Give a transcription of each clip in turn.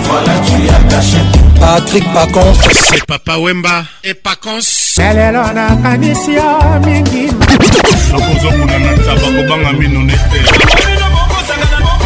Voilà, tu as caché. Patrick Pacons. C'est Papa Wemba et Pacons. lelelo nakanisi yo mingi nakozokuna na ntaba kobanga mino nete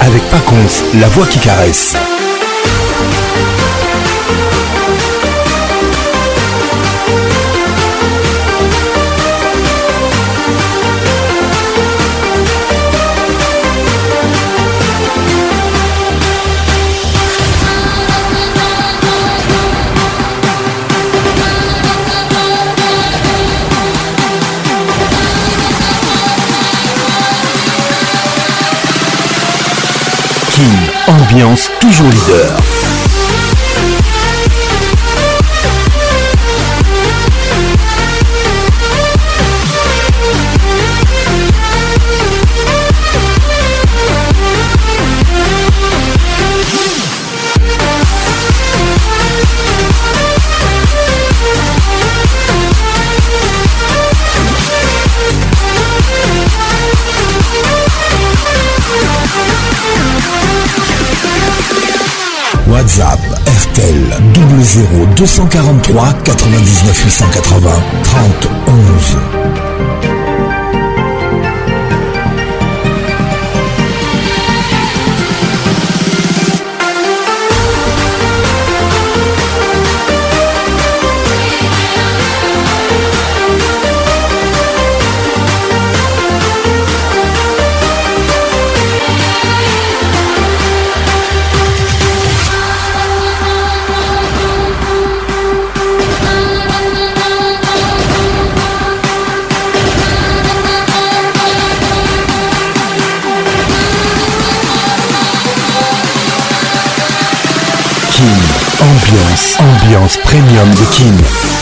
avec Paconce, la voix qui caresse. toujours leader. WhatsApp RTL 243 99 880 30 11. Ambiance, premium de King.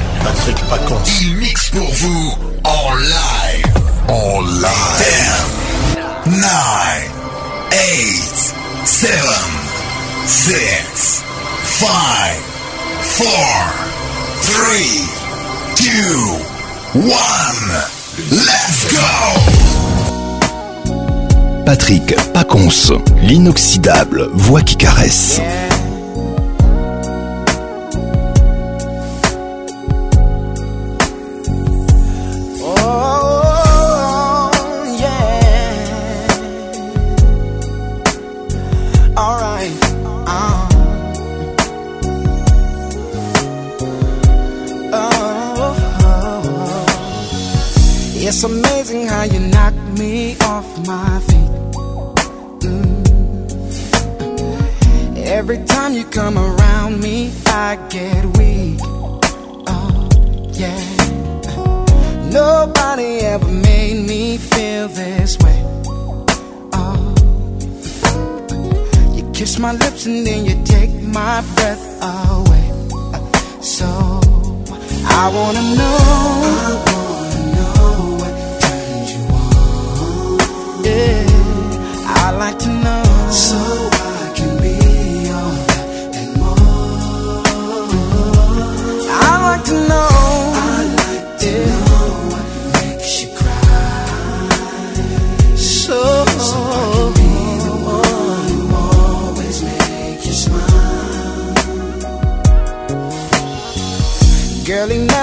Patrick Pacons. Il mixe pour vous en live. En live. 10, 9, 8, 7, 6, 5, 4, 3, 2, 1. Let's go! Patrick Pacons, l'inoxydable voix qui caresse.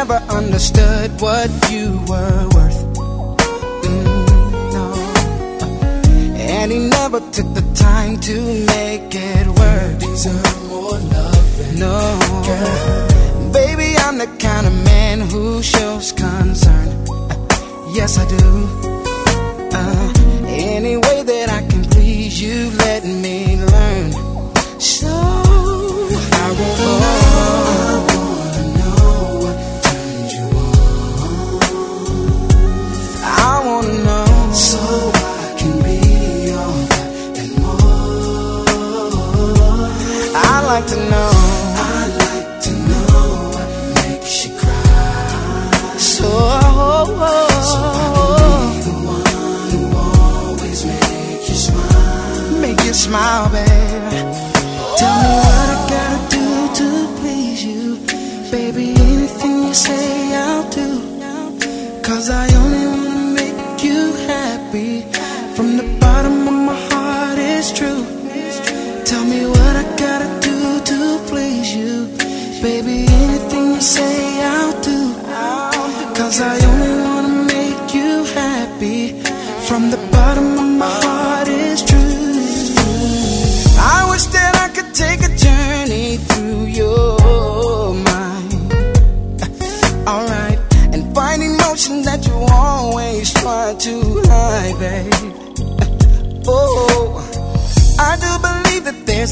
never understood what you were worth. Mm, no. And he never took the time to make it work. Deserve more love. No. Baby, I'm the kind of man who shows concern. Yes, I do. Uh, anyway,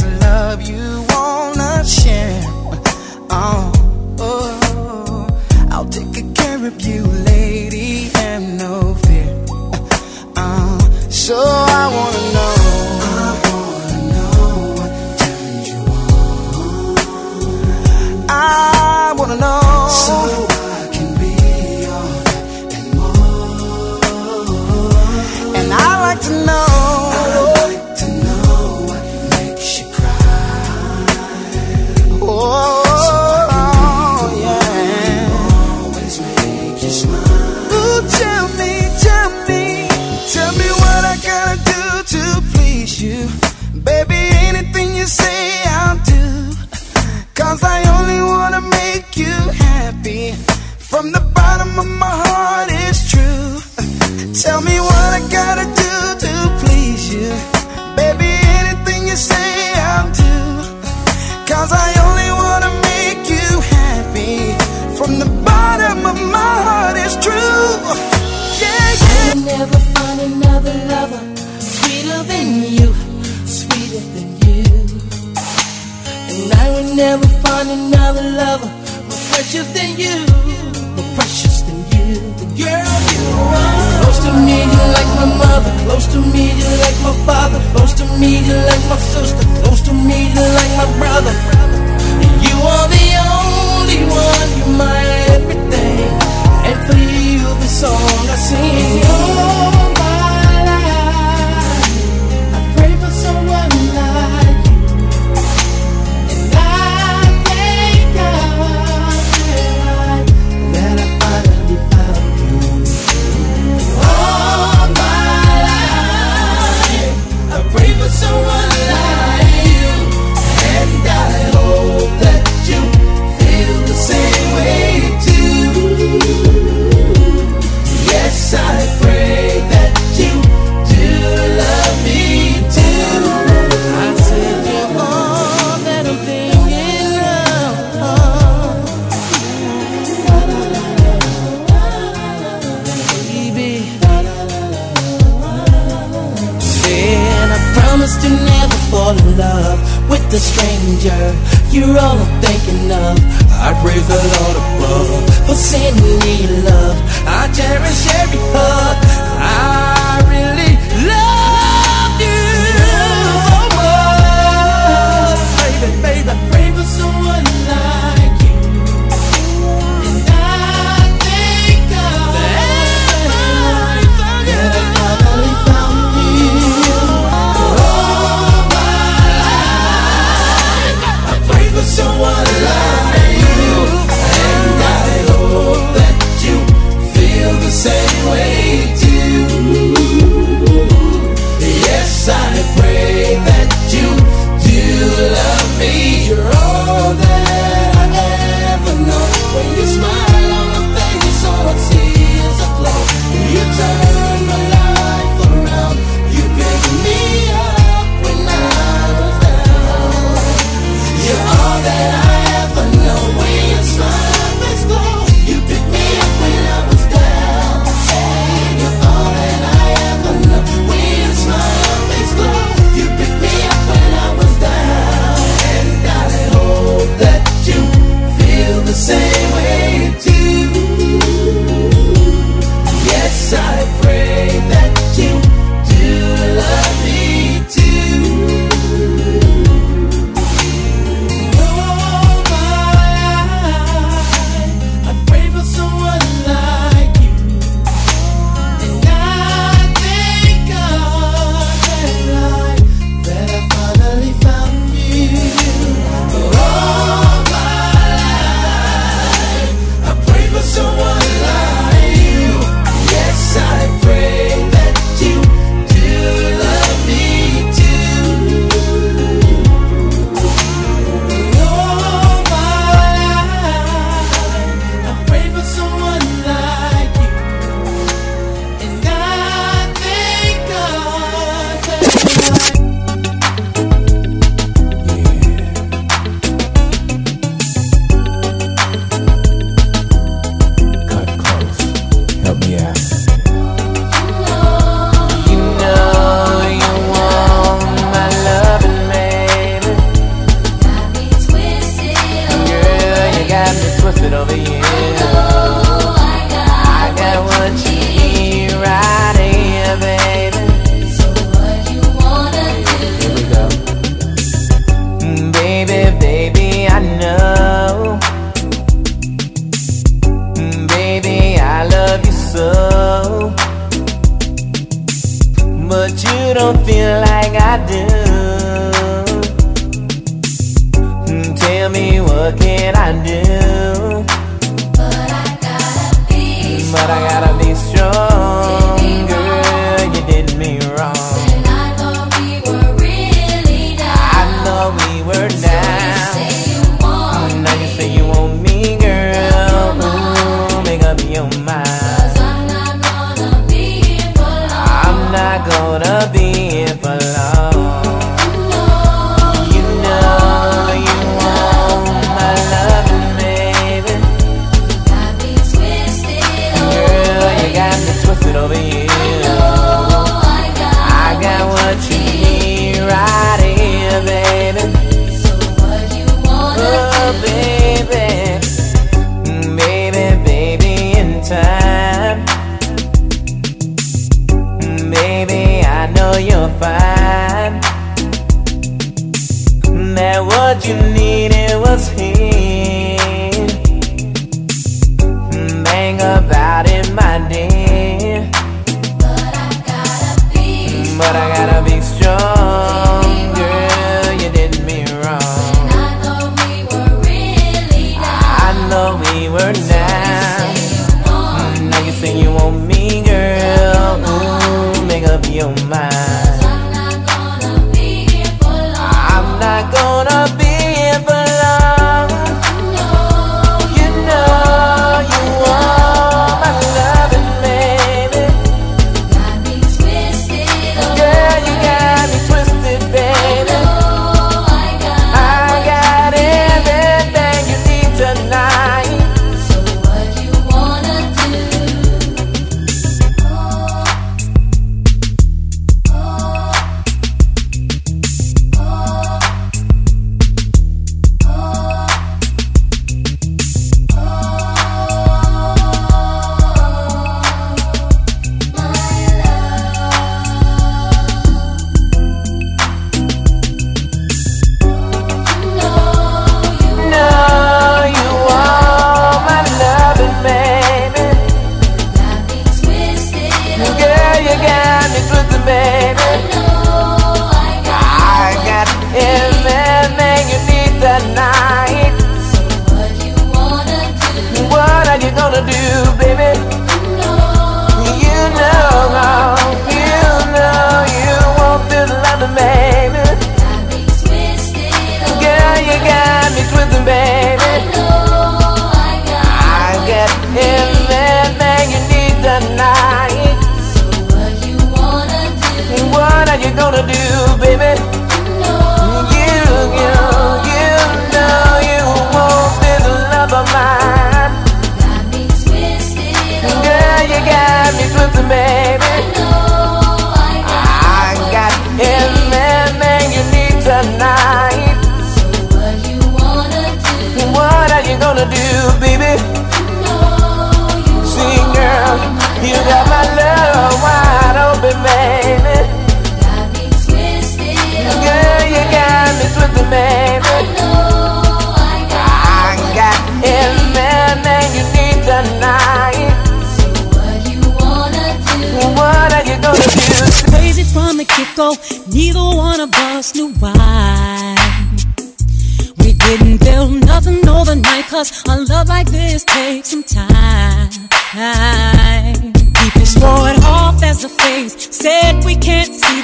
as a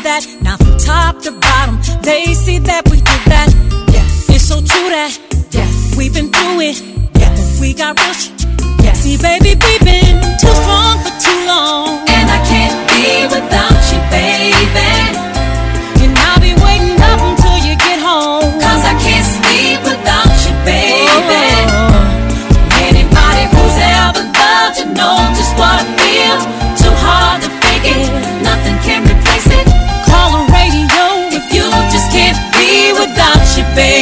that. Now from top to bottom, they see that we do that. Yes. It's so true that. Yes. We've been through it. Yes. But we got rich. Yes. See, baby, we've been too strong for too long. And I can't be without you, baby. baby.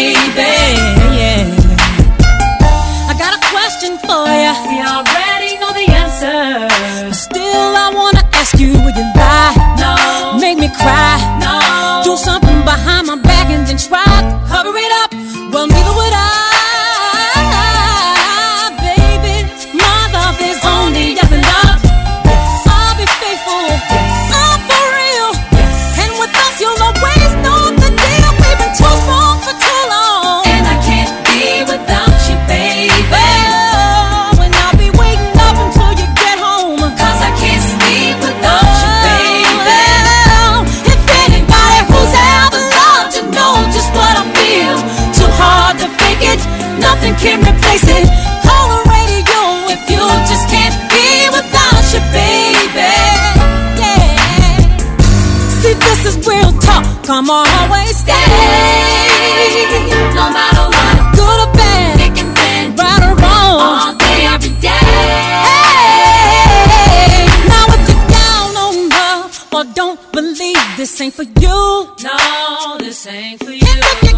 Come on, always stay. stay no matter what. Good or bad. Thick and thin. Right or wrong. All day, every day. Hey. Now if you're down on love or don't believe this ain't for you. No, this ain't for you.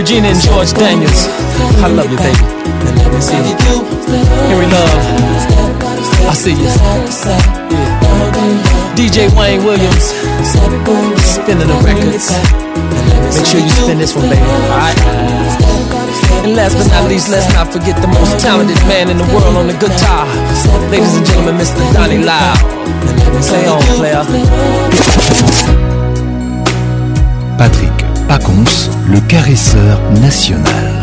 Regina and George Daniels. I love you, baby. And let me see you. Love. I see you. DJ Wayne Williams. Spinning the records. Make sure you spin this one, baby. Alright? And last but not least, let's not forget the most talented man in the world on the guitar. Ladies and gentlemen, Mr. Donnie Lyle. Play on, player. le caresseur national.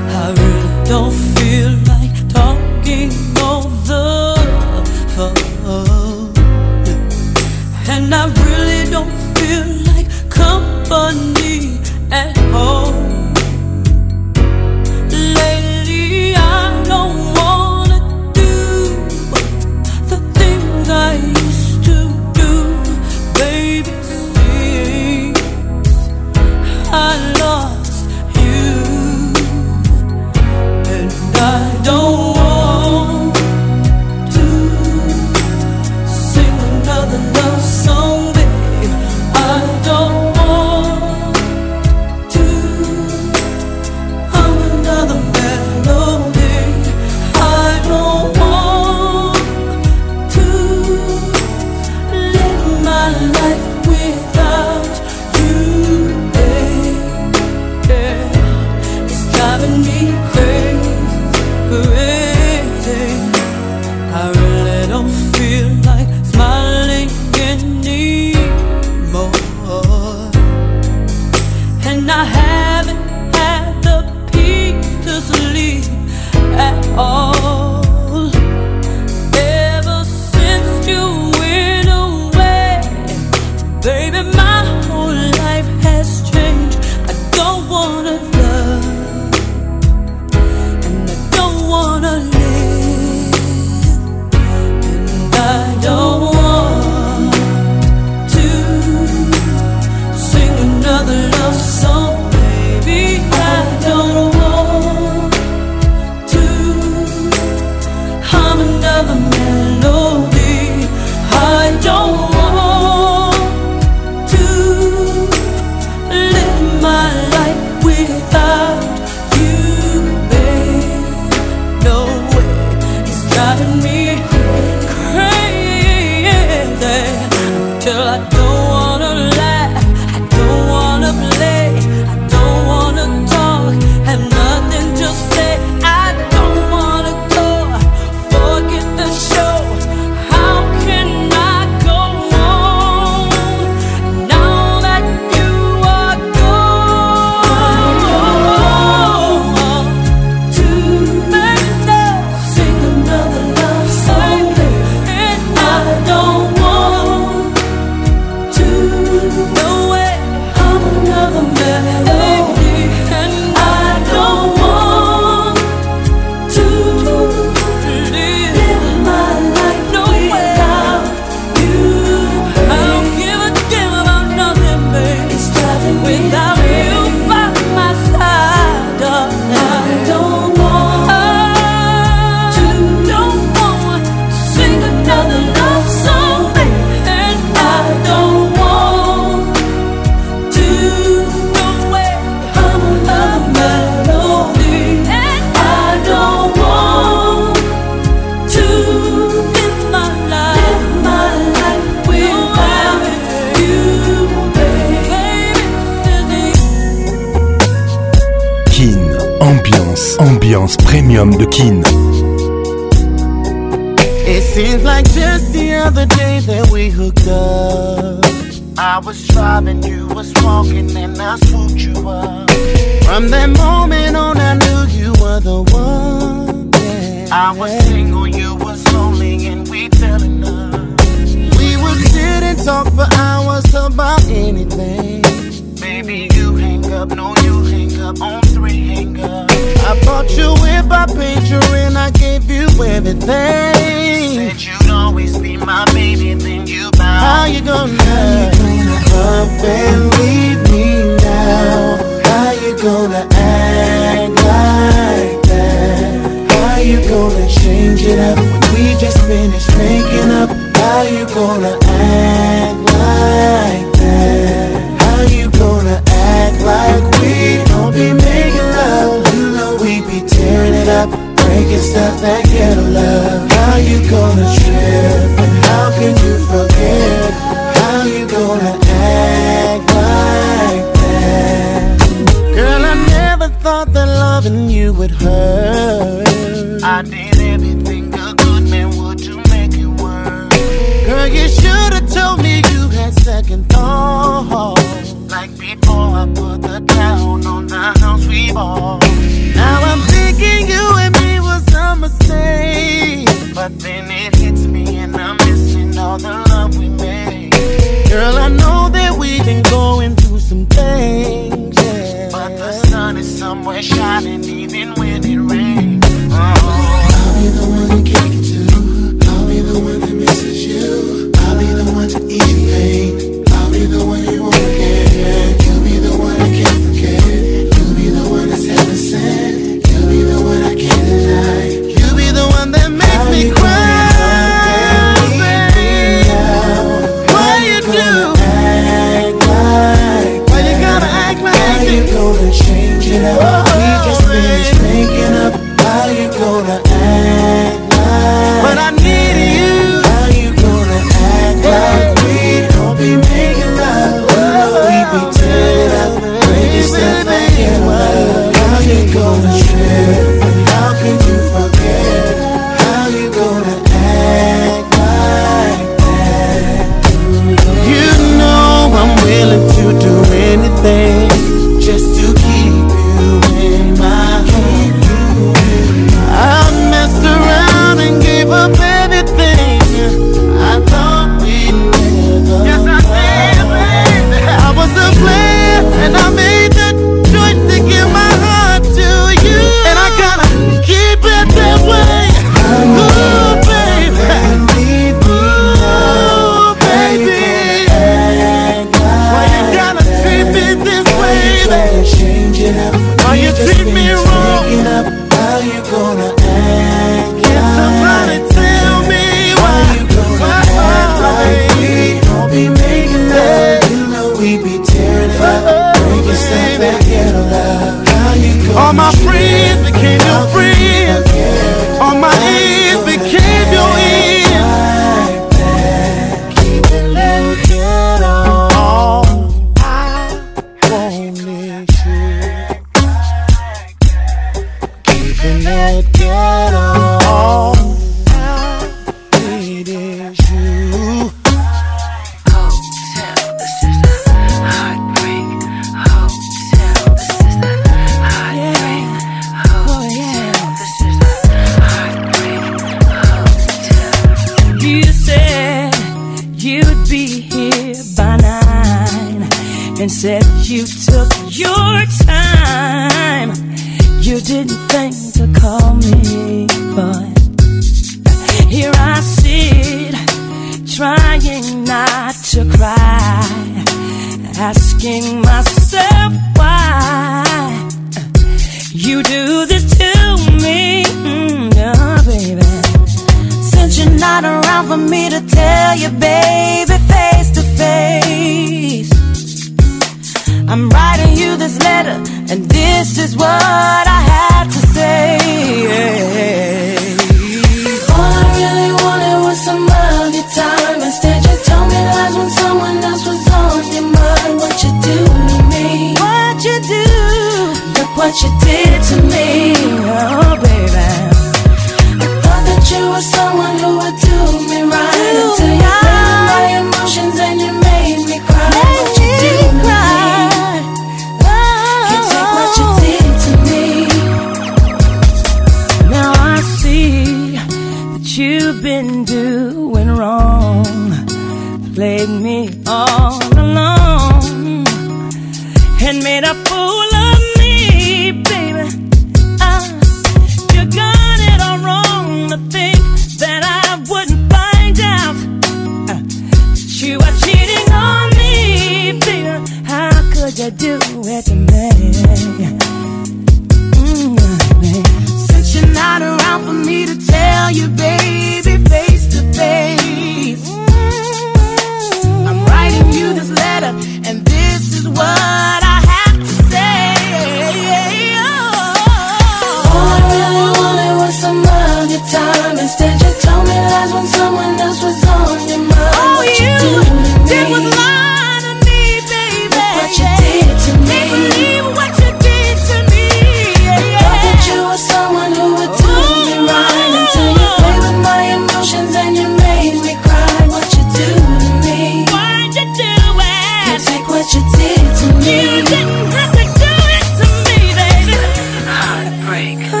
break.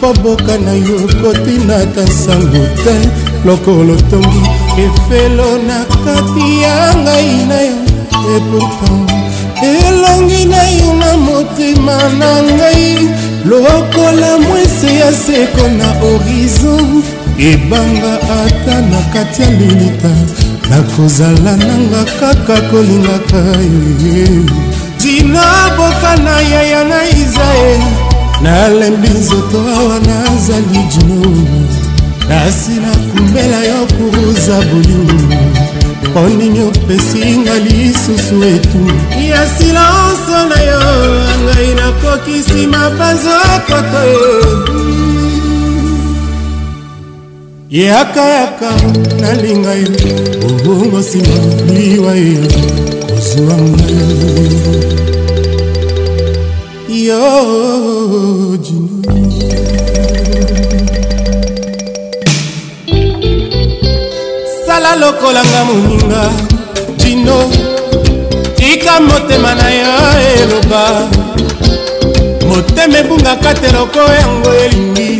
po boka na yo kotina ta nsango te lokolo tongi efelo na kati ya ngai na yo e pourtant elongi na yo na motema na ngai lokola mwese ya seko na horizon ebanga ata na kati ya lilita nakozala nanga kaka kolingaka ye dina boka na yaya na israele nalembi nzoto awa nazali jino nasila kumbela yo kuruza bolingo mpo nini opesinga lisusu etu ya silanso na yo ngai nakokisi mapanzo koto yakayaka nalinga yo obongo nsima liwa yo kozwa ngai yo sala lokolanga moninga jino tika motema na yo eloba motema ebungaka te loko yango elingi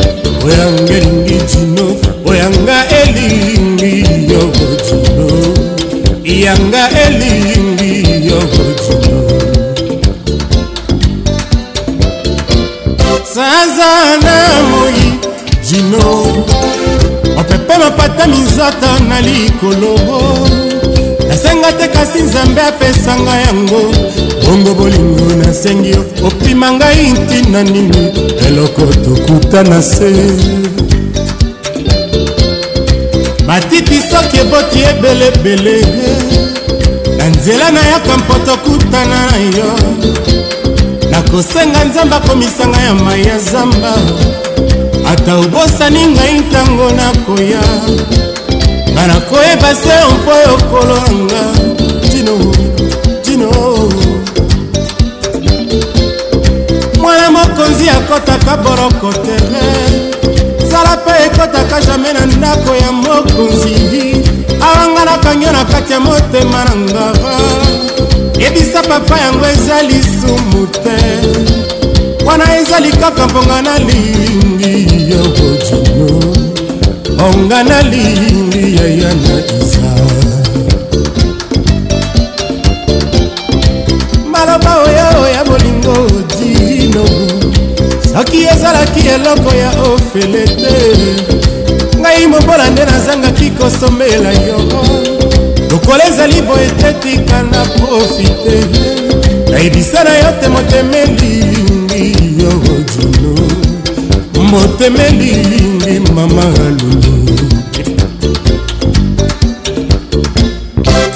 oyanga elingi jino oyanga elingi yo jino yanga elingi sanza na moi jino opepe mapata minzata na likolo nasenga te kasi nzambe apesanga yango bongo bolingo nasengi yo opima ngai ntina nini eloko tokuta na se matiti soki eboti ebelebele na nzela nayaka mpo tokutana na yo nakosenga nzambe akomisanga ya mai ya zamba ata obosani ngai ntango nakoya nga nakoyeba se mpo yokolo nanga tino tino mwana mokonzi akɔtaka boroko tere zala mpe ekɔtaka jamai na ndako ya mokonzi awa nga nakangi na kati ya motema na ngava yebisa papa yango eza lisumu te wana ezali kaka mponga nalingi ya bojino mponga nalingi ya yana isa maloba oyo ya bolingo dino soki ezalaki eloko ya ofele te ngai mobola nde nazangaki kosomela yo mikolo ezali boye te tika na profite nayebisa na yo te motemelingi yo juno motemelingi mama lulu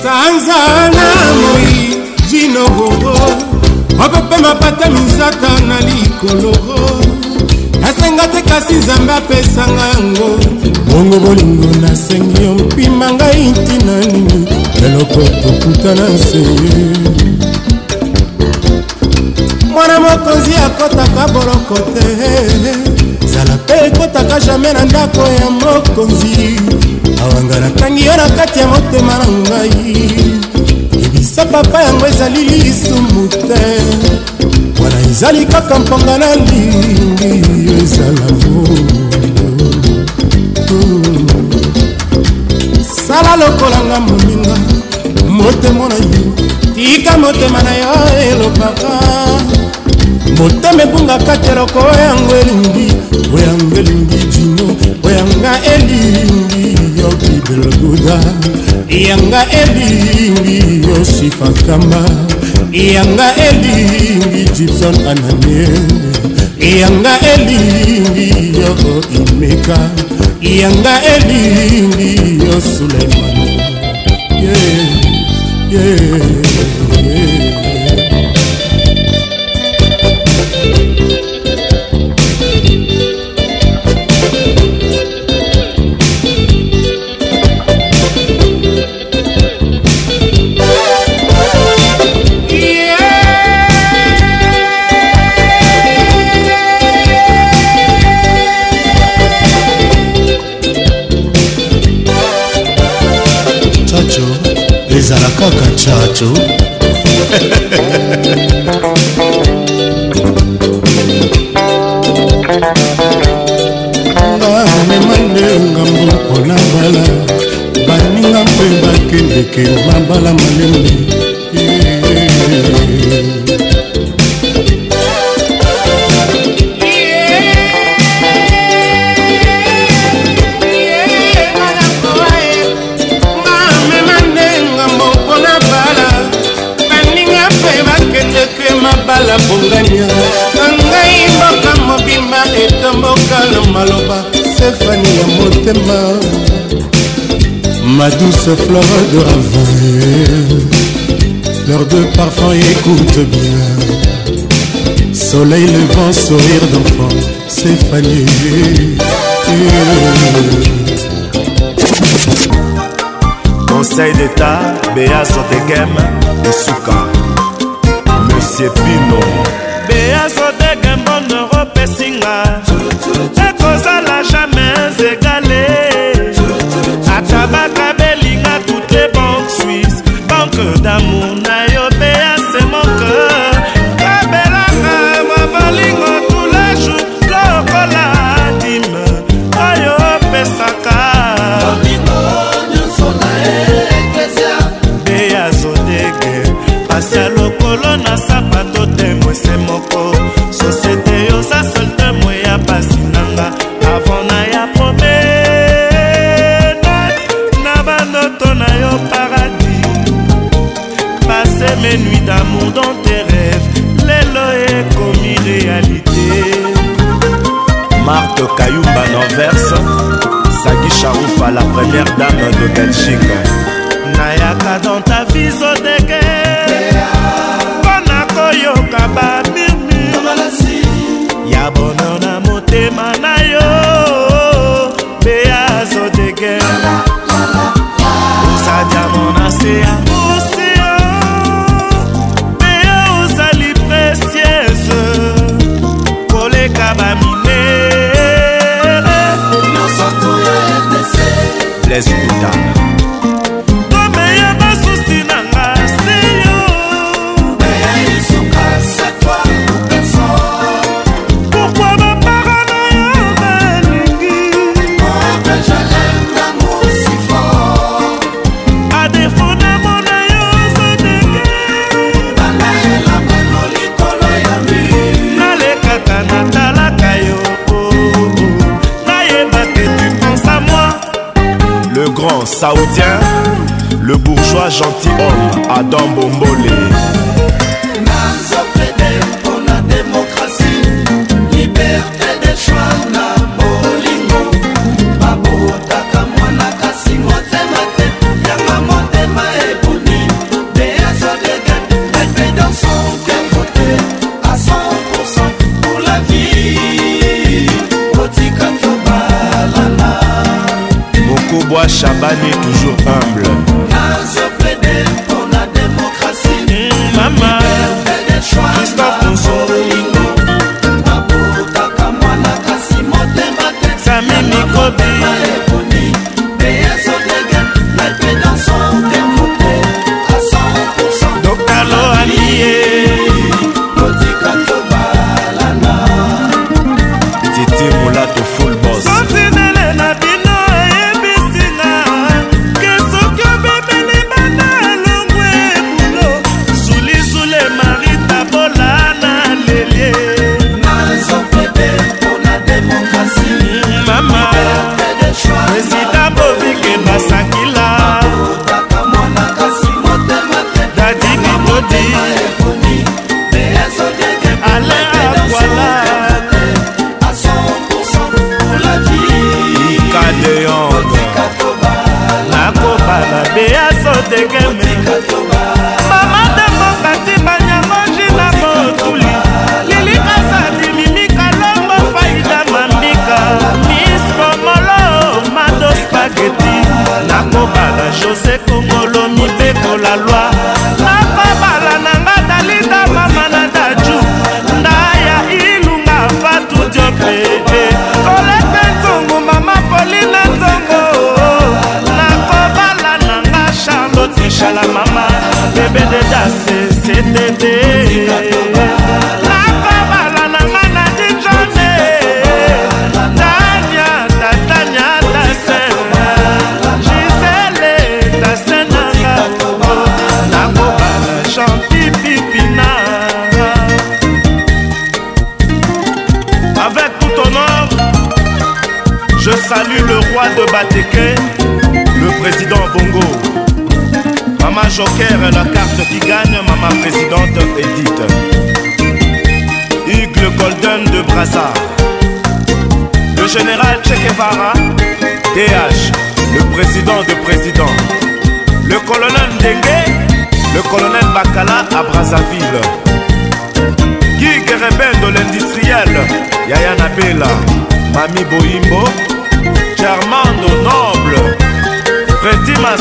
sanzana moi jinogogo opepema pata misaka na likoloro nasenga te kasi nzambe apesanga yango bongo bolingo nasengi yo mpima ngai ntina nini eloko tokutana nse mwana mokonzi akɔtaka boloko te zala mpe ekɔtaka jamai na ndako ya mokonzi awanga natangi yo na kati ya motema na ngai ebisa papa yango ezali lisumu te wana ezali kaka mpanga nalingi ezala sala lokolanga moninga motema na yo tika motema na yo elobaka motema ebungaka teloko oyango elingi oyanga elingi jino oyanga elingi yo bibelgoda yanga elingi yo sifakamba yanga elingi gibson ananie yanga elingi yo imeka yanga elingi yo suleiman yeah, yeah. ndeke mabala malembe mabala bongania ngai mboka mobimba etomboka na maloba sefani ya motema ma douce fleur de ravin. leurs de parfum, écoute bien. Soleil, le vent, sourire d'enfant, c'est Conseil d'État, Béa Sotekem, Souka Monsieur Pino. Béa Sotekem, bonne Europe, bandit toujours.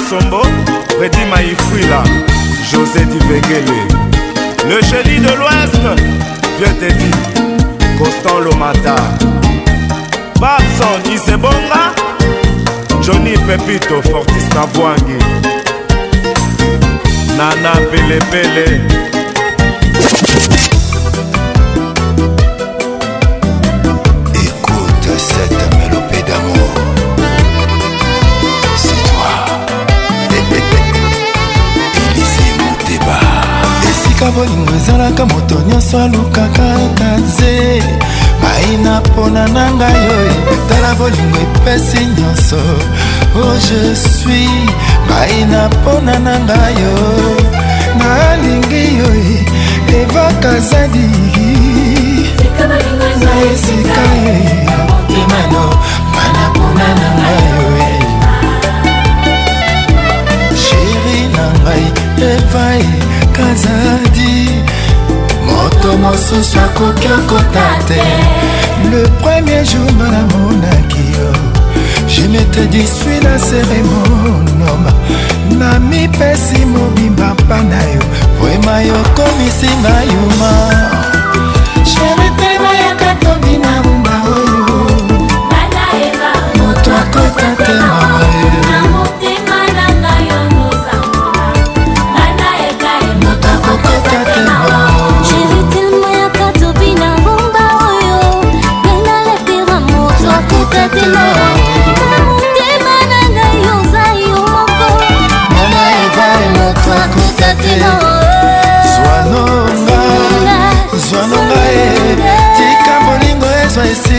Sombo, Reddy Maïfouila, José Divegele. Le chéri de l'Ouest, vieux Teddy, Constant Lomata. Babson Isebonga, Johnny Pepito, Fortis Navwangi. Nana Pele Pele. kaka moto nyonso alukaka kaze maina mpona na ngai oyo etala bolingo epesi nyonso o oh, je suis maina mpona na ngai oyo nalingi oyo evaka zadi na esika ye motemano mana mpona na ngai oyo sheri na ngai evai kazadi moto mosusu akoki akota te le premier jour nga namonaki yo je mete disui na seremonoma na mipesi mobimba mpa na yo vrema yo komisinga yuma sherete nayaka tobi na rumba oyo moto akota te mama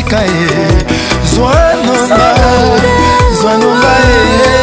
esika ye zwanonga zwanonga ye eh.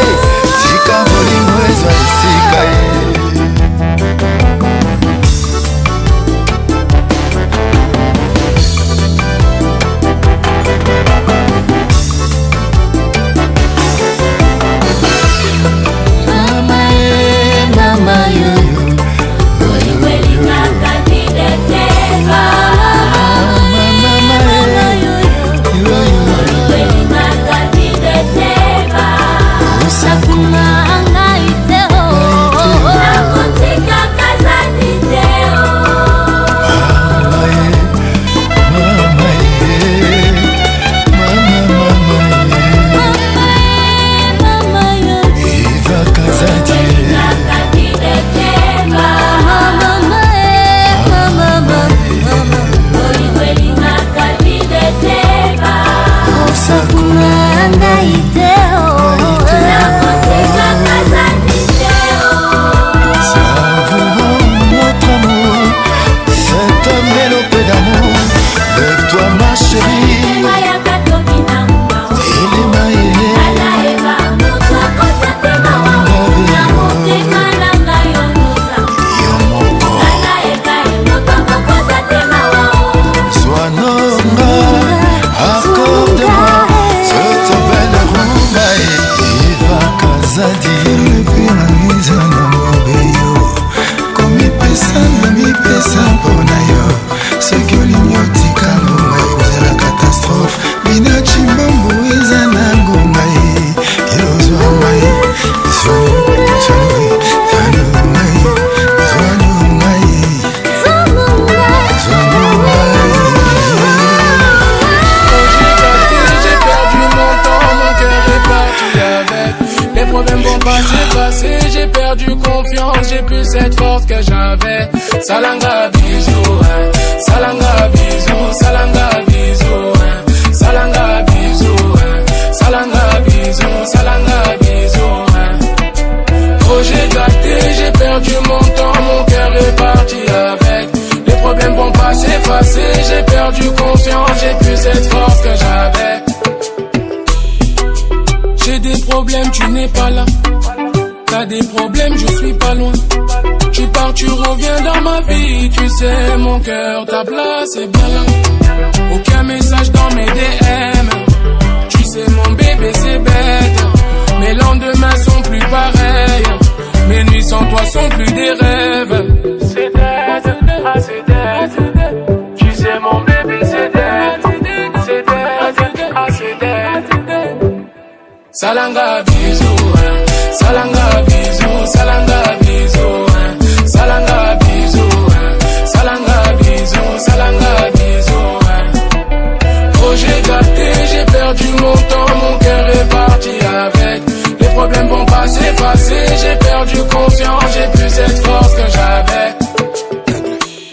Salanga bisou, hein. Eh. Salanga bisou, salanga bisou, hein. Eh. Salanga bisou, hein. Eh. Salanga bisou, salanga bisou, hein. Oh, Projet gâté, j'ai perdu mon temps, mon cœur est parti avec. Les problèmes vont pas s'effacer, j'ai perdu conscience, j'ai plus cette force que j'avais.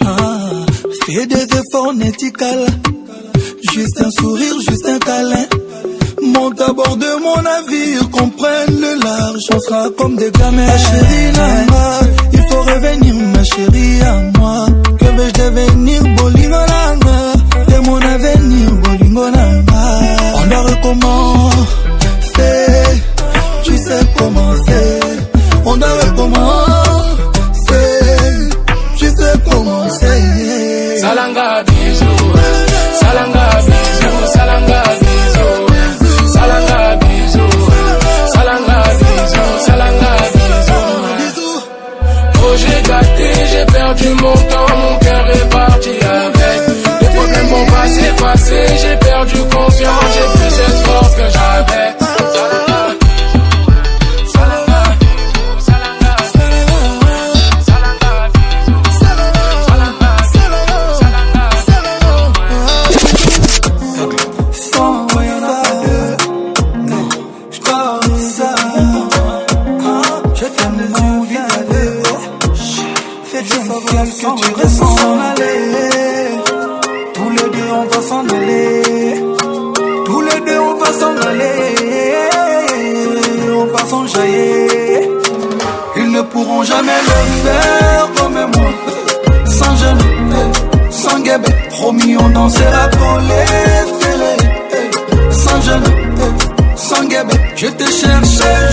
Ah, fais des efforts, Juste un sourire 最美的诗。On sera trop les eh, ferrés, eh, eh. sans jaloux, sans guébé. Je te cherchais.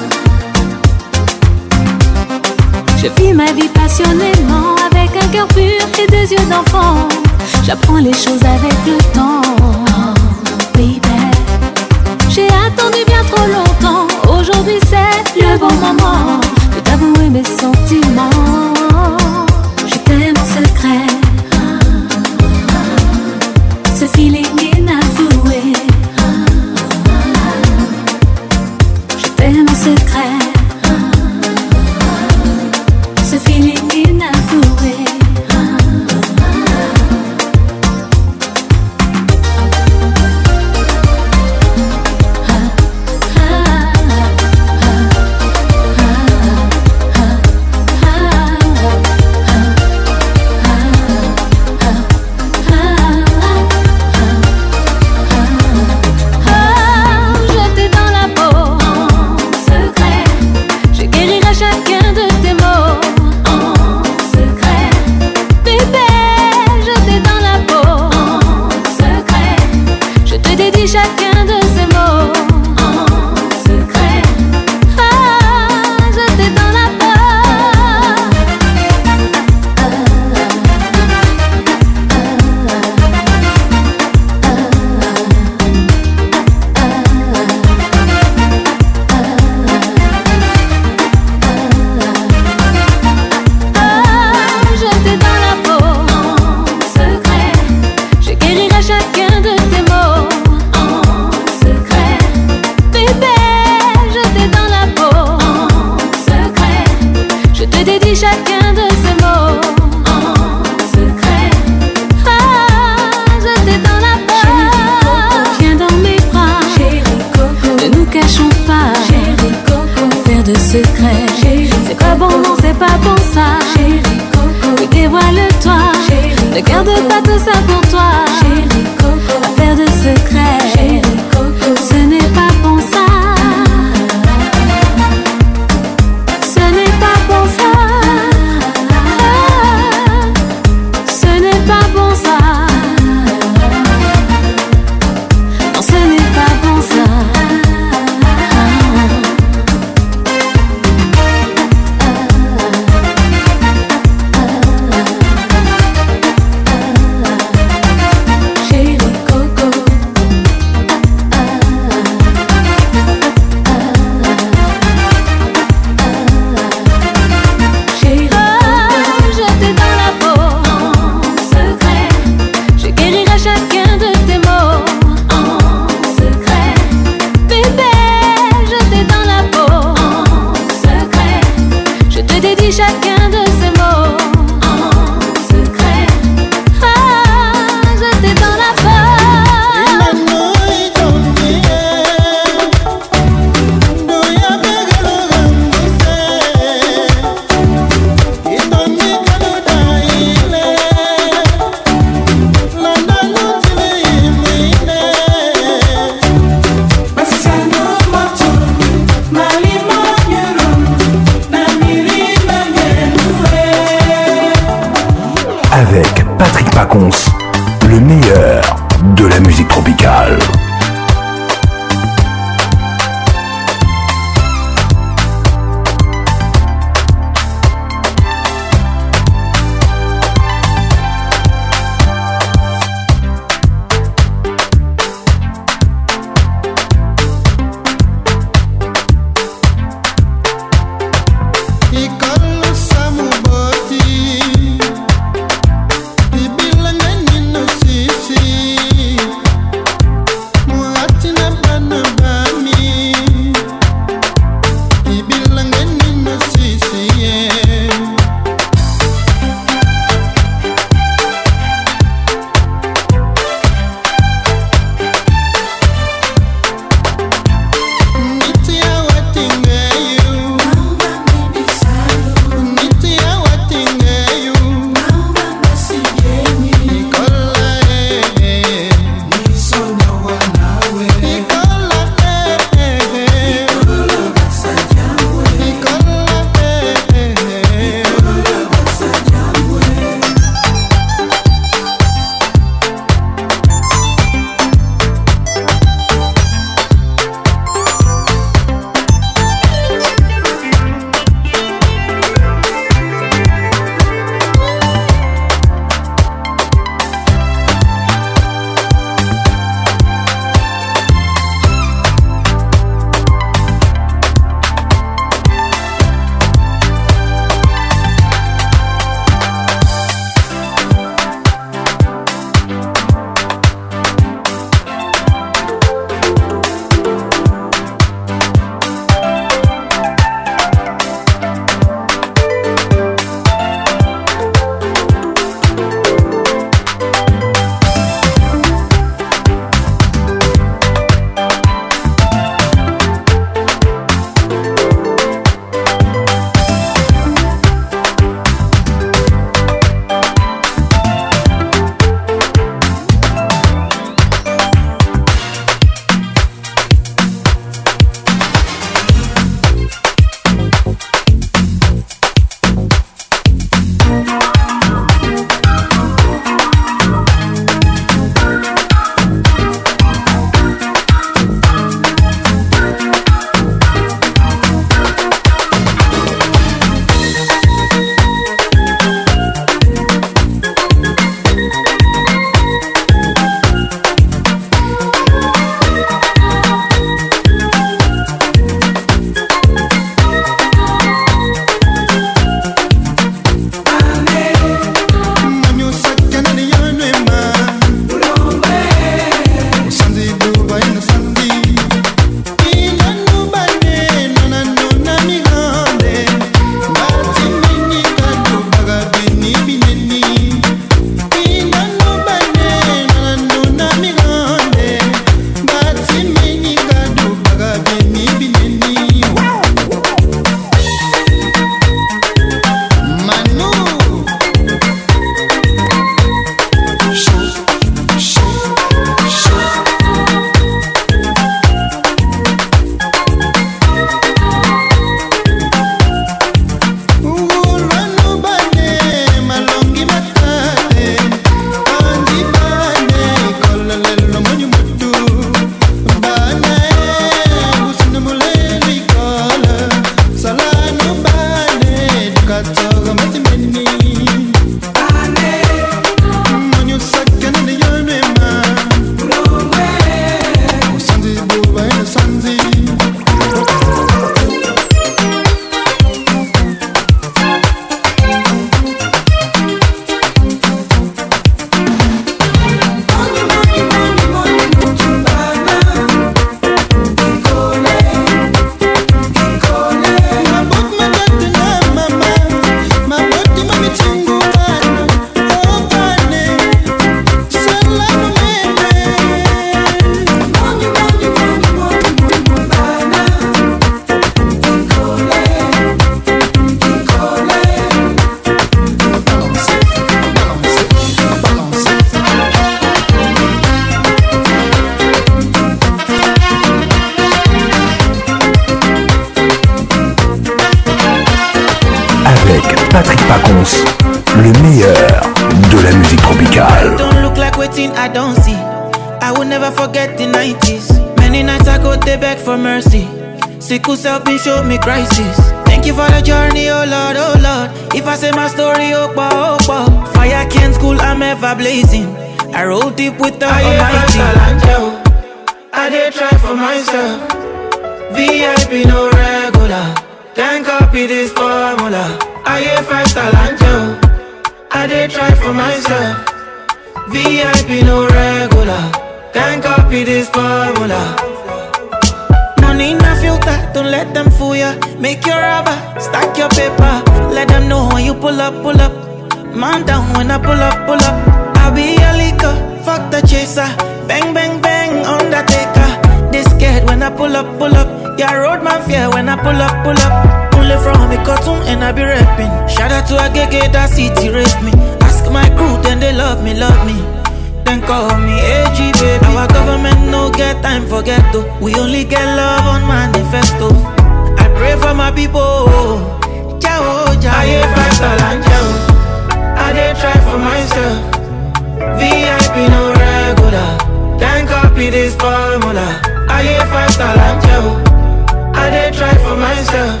this formula. I ain't five star, I'm Joe. I did try for myself.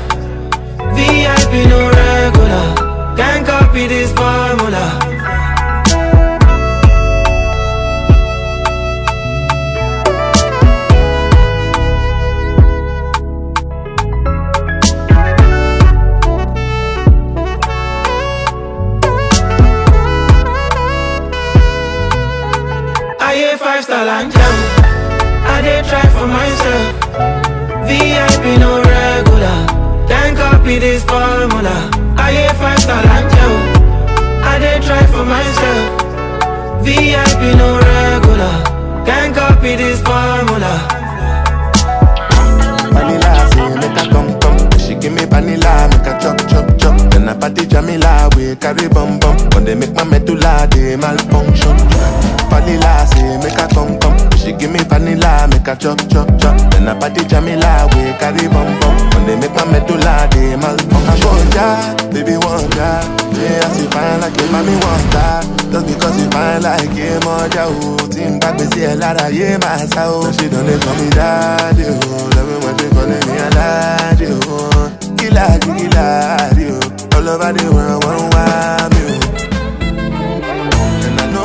VIP no VIP, no regular. Can't copy this formula. Vanilla, say, make her come, come. She give me vanilla, make her chop, chop, chop. Then I party Jamila, we carry bum, bum. When they make my medulla, they malfunction. Vanilla, say, make her come, come. She give me vanilla, make her chop, chop, chop. Then I party Jamila, we carry bum bum. When they make my medulla, they malfunction. Wonder, baby wonder. Yeah, she fine like your mommy wonder. Just because you fine like your mother, oh. Team back, we see a lot of yeah, my soul. She don't call me daddy, oh. Love me when they calling me a daddy, oh. Killer, killer, oh. All over the world, one, one, one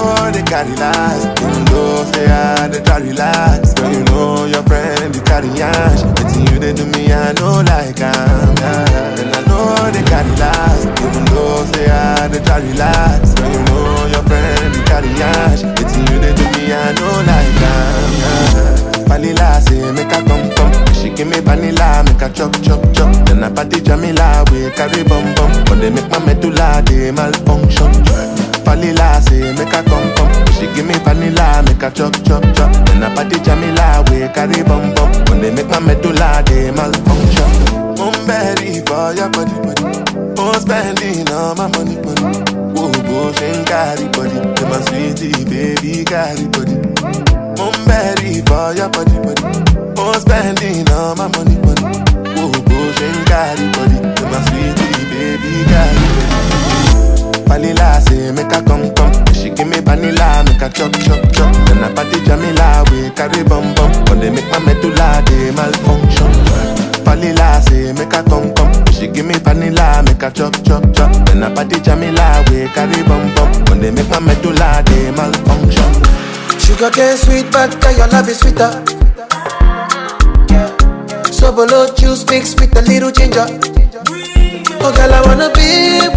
know they carry lies. Even though say I they try relax. Girl, you know your friend be carry ash. It's you they do me, I know like I'm And I know they carry lies. Even though say I they try relax. Girl, you know your friend be carry ash. It's you they do me, I know like I'm Vanilla say make a come come. She give me vanilla, make a chop chop chop. Then I party Jamila, we carry bum bum. But they make my medulla they malfunction. Vanilla say make a come come. She give me vanilla, make a chop chop chop. Then I party Jamila, we carry bum bum. When they make my medulla, they malfunction. Mumberi for your body body. Oh spending all my money money. Oh bushing carry body, to my sweetie baby carry body. Mumberi for your body body. Oh spending all my money money. Oh bushing carry body, to my sweetie baby carry body palila, say make her come come. She give me vanilla, make a chop chop chop. Then I party Jamila, we carry bum bum. When they make my medulla, they malfunction. Palila, say make her come come. She give me vanilla, make a chop chop chop. Then I party Jamila, we carry bum bum. When they make my medulla, they malfunction. Sugar cane sweet, but girl your love is sweeter. Sobolo juice mixed with a little ginger. Oh girl, I wanna be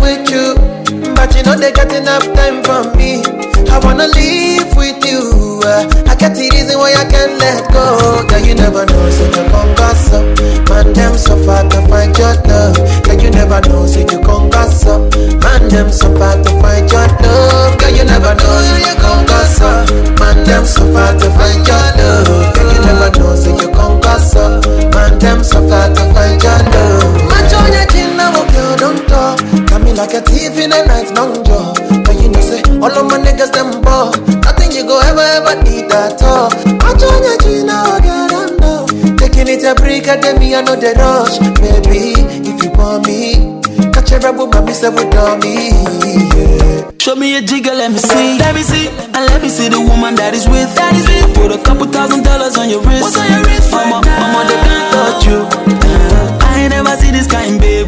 with you but you know they got enough time for me. I wanna live with you. Uh, I get the reason why I can't let go. Girl, you never know, so you come gossip. So. Man, them so far to find your love. Girl, you never know, so you come gossip. So. Man, them so far to find your love. Girl, you never know, so you come gossip. Man, them so far to find your love. Girl, you never know, so you come gossip. Man, them so far to find your love. Macho, you're chin, now, okay, oh, don't talk like a thief in a night long jaw. But you know, say, all of my niggas, them ball. Nothing you go ever, ever need that all. I join your Gina, girl, I now. Taking it a break, I tell me, I know the rush. Baby, if you want me, catch a rebel, but me, say, with me. Show me a jigger, let me see. Let me see. And let me see the woman that is with. That is with. Put a couple thousand dollars on your wrist. What's on your wrist? Mama, right mama, they can't touch you. Uh, I ain't never see this kind, baby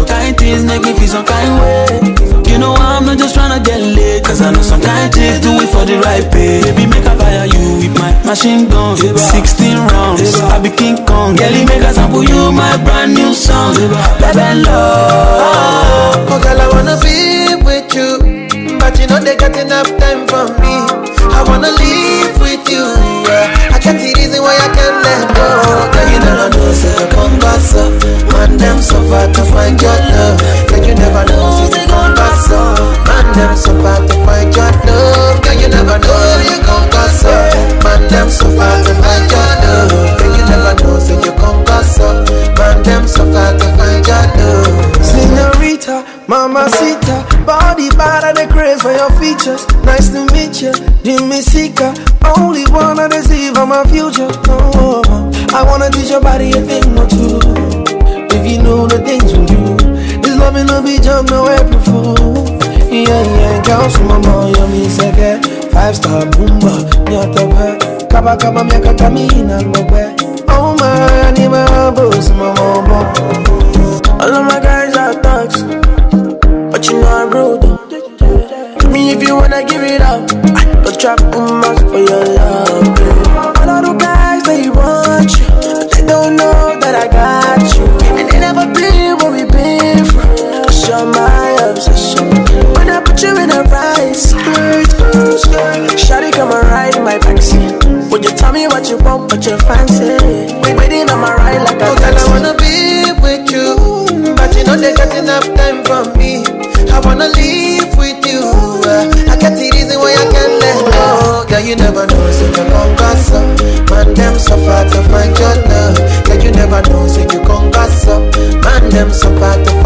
some kind things make me feel some kind way. You know I'm not just tryna get laid, cause I know some kind things do it for the right pay. Baby, make a fire you with my machine gun, 16 rounds, I be King Kong. Girlie, make a sample you my brand new song, Baby Love. Oh, girl, I wanna be with you, but you know they got enough time for me. I wanna live with you. gossip, come gossip. Man, them suffer to find your love. Can you never know oh, you come gossip? Man, them suffer to find your love. Can you never know oh, you come gossip? Man, them suffer to find your love. Can you never know you come Man, them suffer to Rita, Mama Sita. Body bad and the craze for your features. Nice to meet you, Jimmy Seeker. Only wanna deceive on my future. Oh, I wanna teach your body a thing or two. If you know the things we do, this loving will be jump no April Fool. Yeah, yeah, girls, mama, me seke. Five star boomba, nyatape. Kaba kaba mi kamina ngobe. Oh my, ni mabos, mama, mama. All of my guys you know i Me if you wanna give it up, but trap boomers for your love. All of guys they want you, but they don't know that I got you, and they never been what we been through. Cause you're my obsession. When I put you in a rice skirt, shawty come and ride my backseat. Would you tell me what you want, what you fancy? Waiting on my ride like a. Oh, girl, I wanna be with you, but you know they got enough time for me wanna live with you. Uh, I get the reason why I can't let go. Girl, you never know, so you come pass up. Uh, man, them so far to find your love. Girl, you never know, so you come pass up. Uh, man, them so far to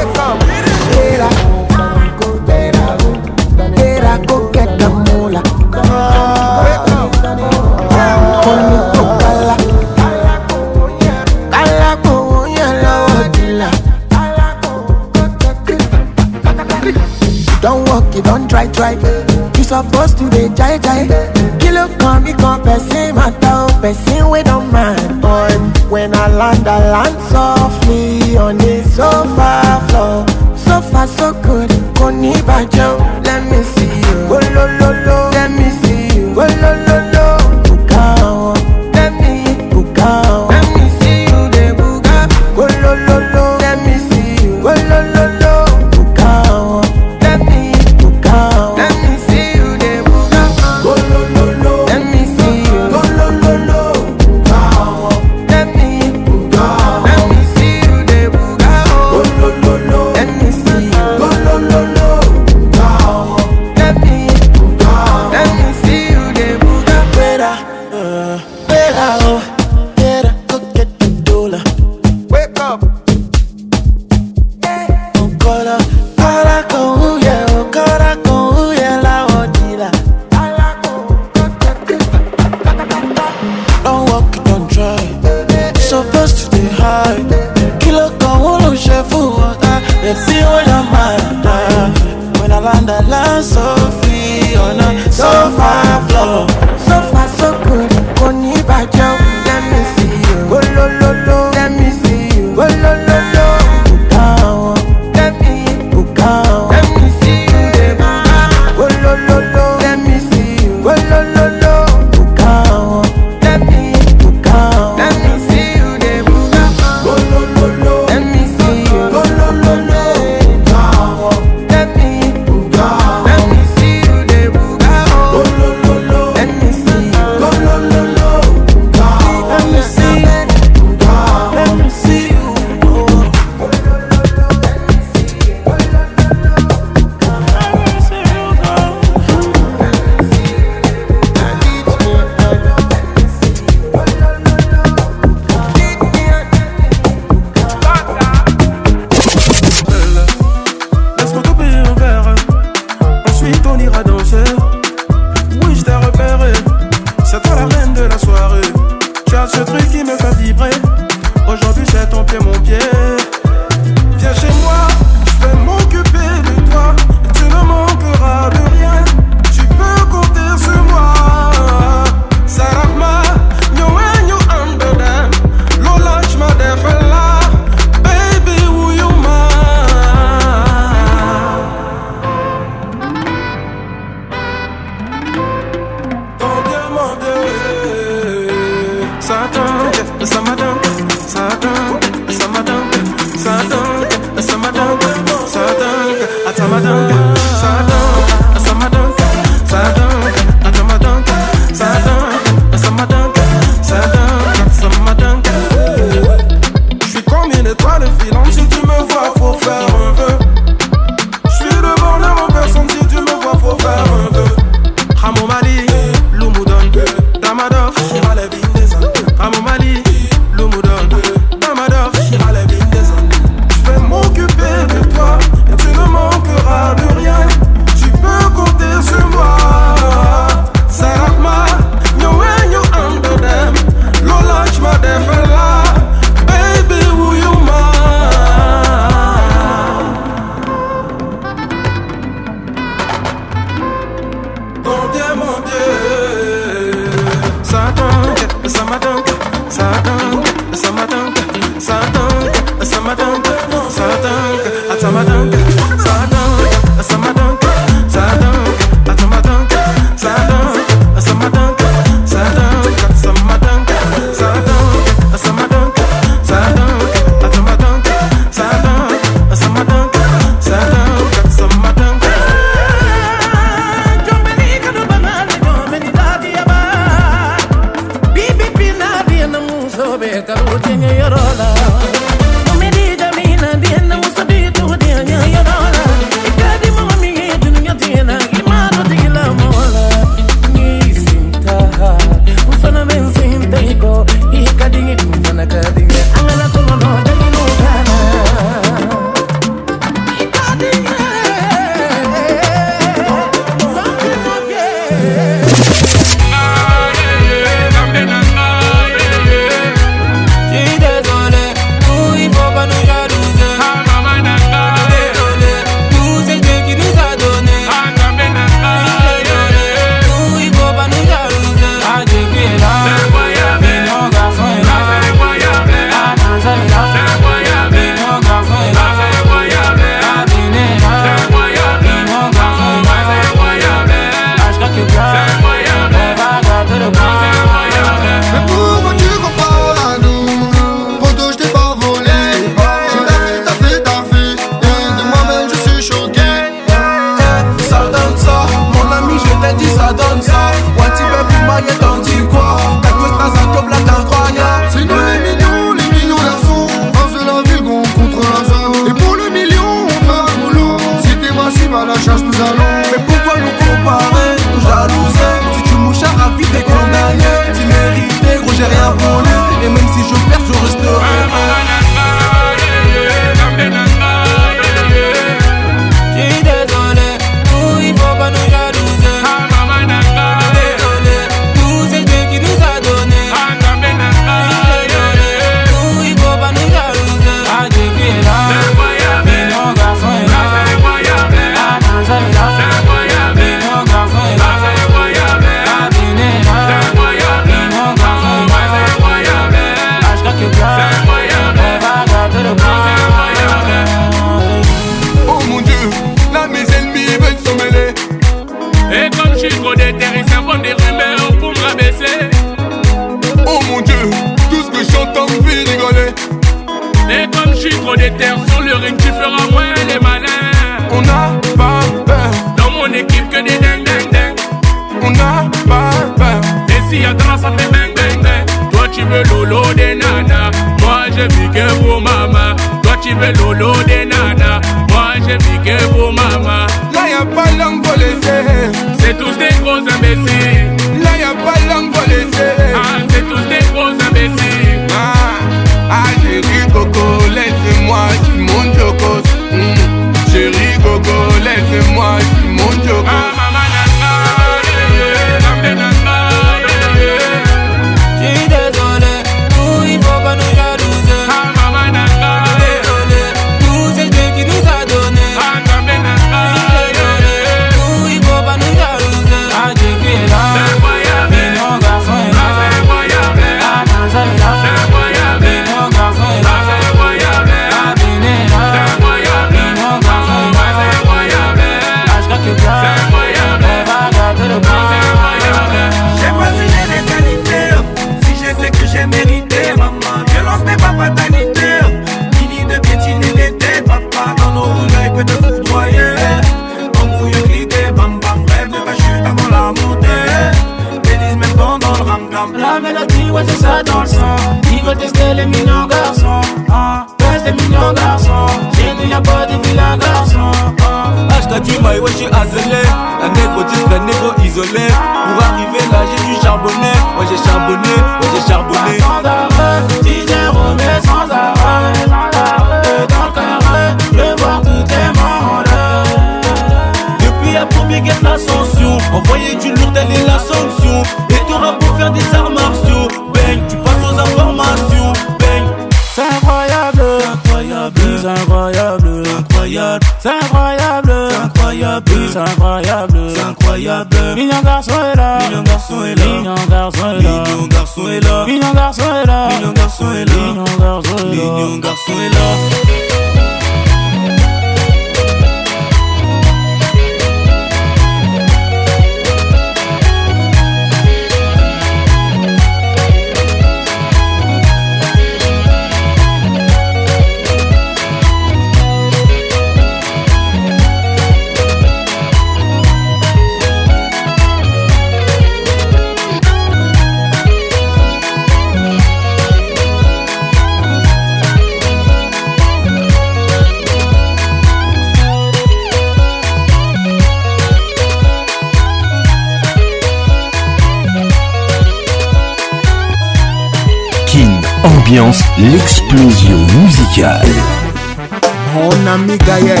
Mamigaël,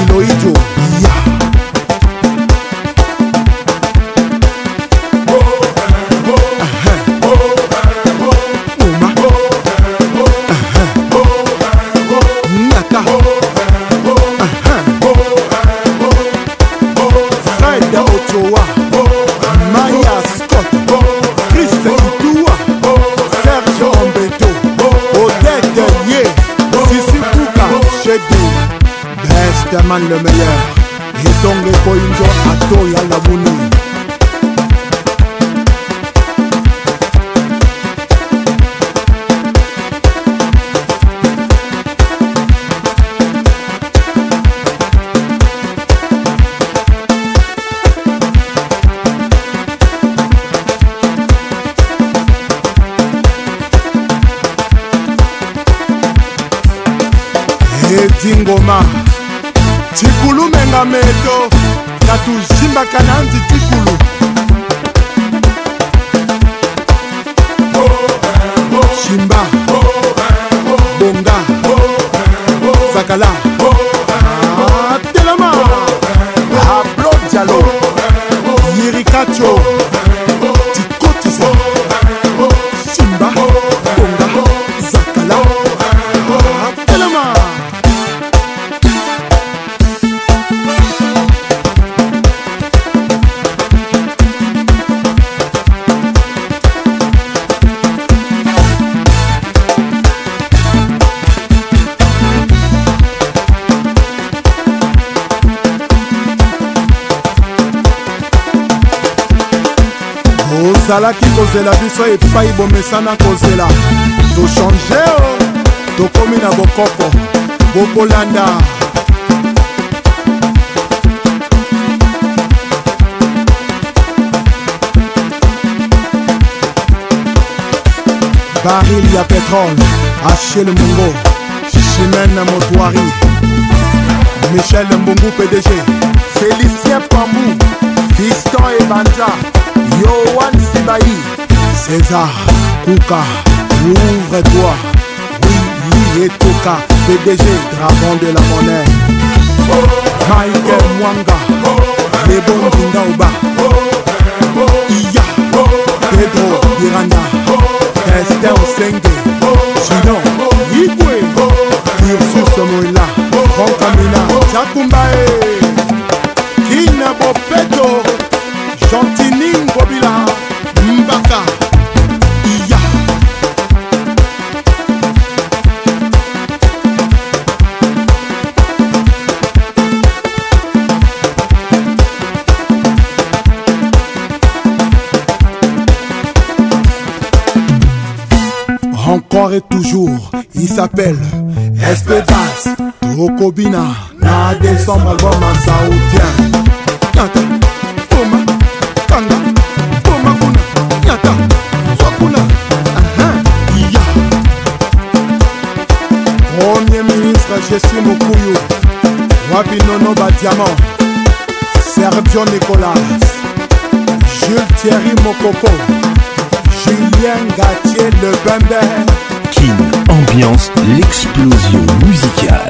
Iloïdjo topesana kozela tochange o oh. tokomi na bokoko bokolanda baril ya petrole achel mongo chimene motoari michel mbungu pdg félicien pambou fiston ebanja yohan sibai césar Kouka, ouvre-toi. Oui, et Kouka, PDG, dragon de la monnaie. Michael Mwanga, les bons Kindaouba. Iya, Pedro Miranda, Esther Senge, Jidon, Yikwe, Ursus Moïla, Franck Amina, Jakumbae, Kina Bopeto. label Espetas Tokobina na décembre album en saoudien Nyata Toma Kanga Toma kuna Nyata Swakuna uh-huh, Iya yeah. Premier ministre Jessie Mokuyu Wabinono Badiamant Sergio Nicolas Jules Thierry Mokoko Julien Gatier Le Bembe ambiance, l'explosion musicale.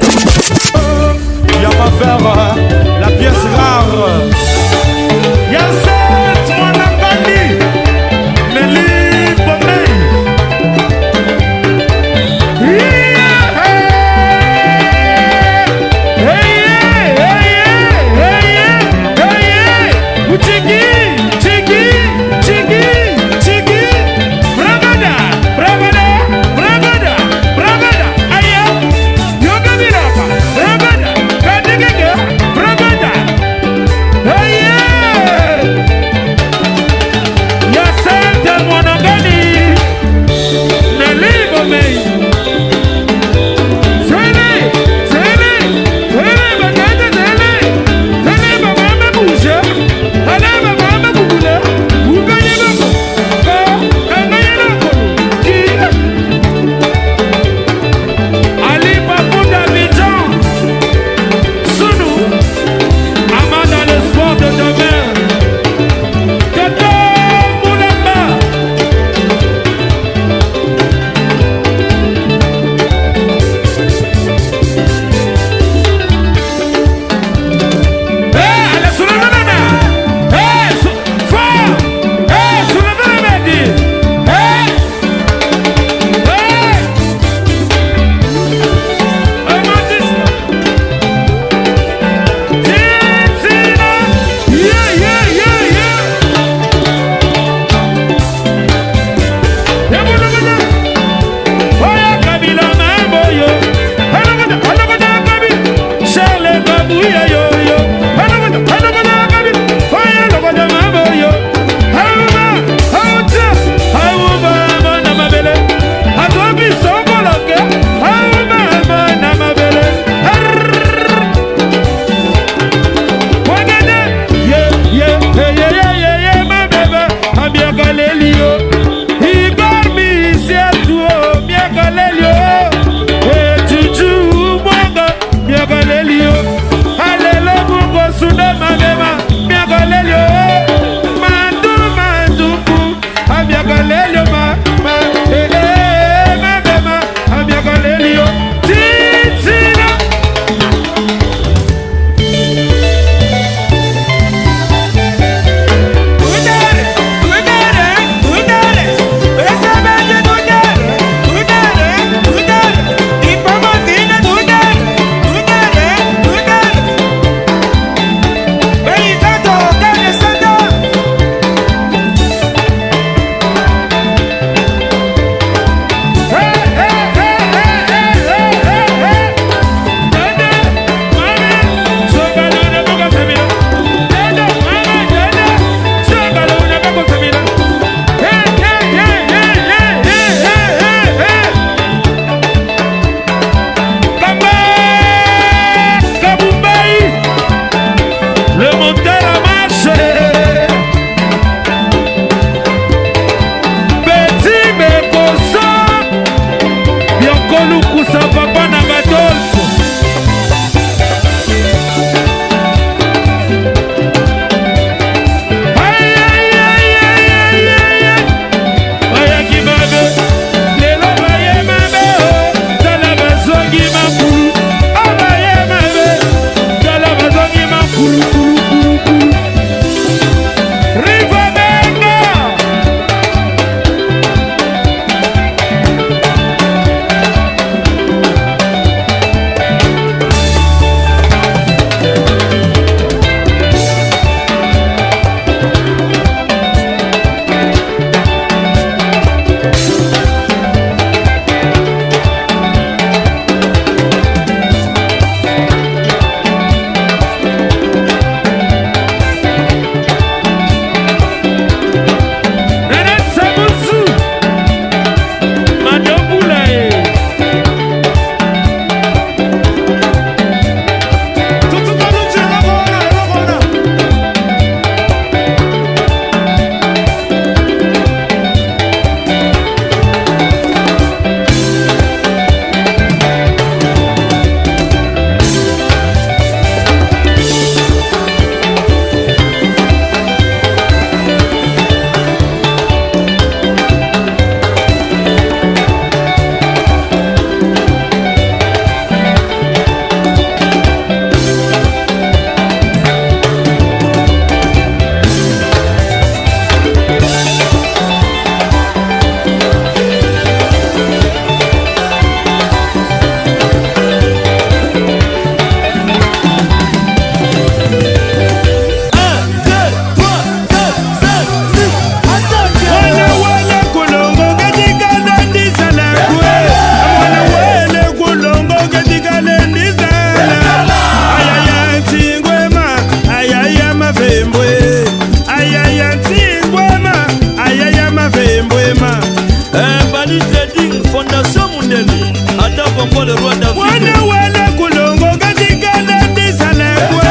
bongo le roi david mwana wele kulongo ketikale ndisalekwe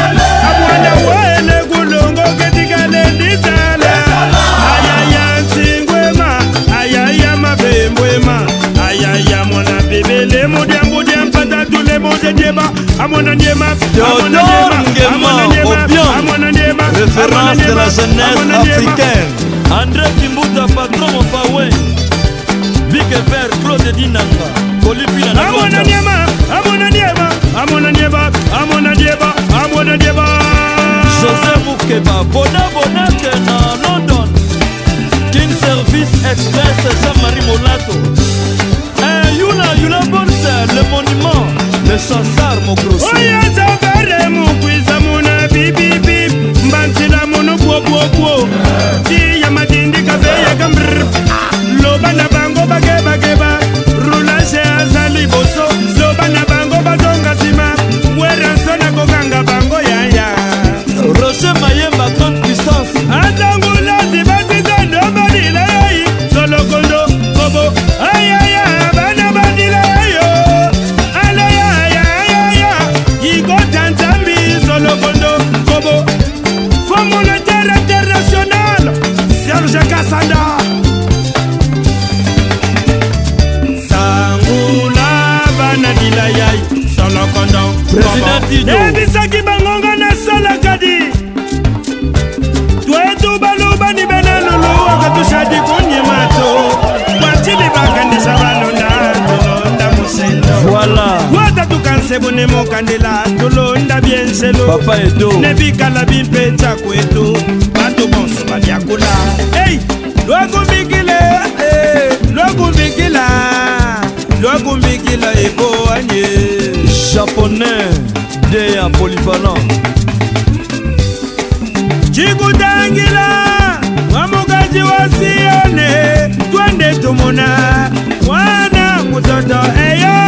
amwana wele kulongo ketikale ndisala ayaya nsingwema ayaya mabembwema ayaya mwana bebele mudiambudia mpata tule mudediema amwana ndiema amwana ndiema amwana ndiema référence de la jeunesse africaine andré kimbuta patron mofawe bike vert claude dinanga kolipina na amona niema amona niema amona nieba amona nieba amona nieba josé mukeba bona bonate na london king service express jean-marie molato eh, yula yula bonse le monument le chansar mogrosoyazavere mukwiza muna bibibi mbansila munu bwobwobwo ebone mokandela tolonda bienselo nebikala bimpetya kwetu bato bonso babyakula ei lwakumbikile eh, lwakumbikila lwakumbikila ekoanye japonais de ya polyvalent cikutangila mwamukaji wa sione twende tumuna mwana mutoto eyo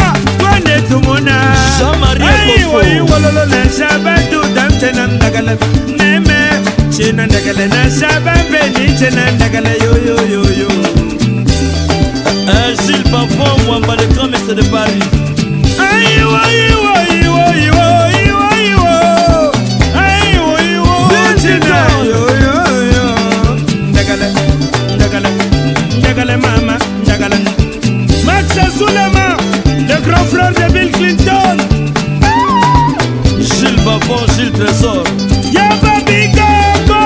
tumuna aiwaiwololo na zaba dudam ce na ndagala neme ce na ndagala na zaba mbeni ce na ndagala yoyoyoyo agile eh, pavon wamba le grand mestre de paris Ndagala, ndagala, ndagala mama, ndagala Max Azulema grand frère de Bill Clinton Gilles Bavon, Gilles Trésor Yaba Bigoko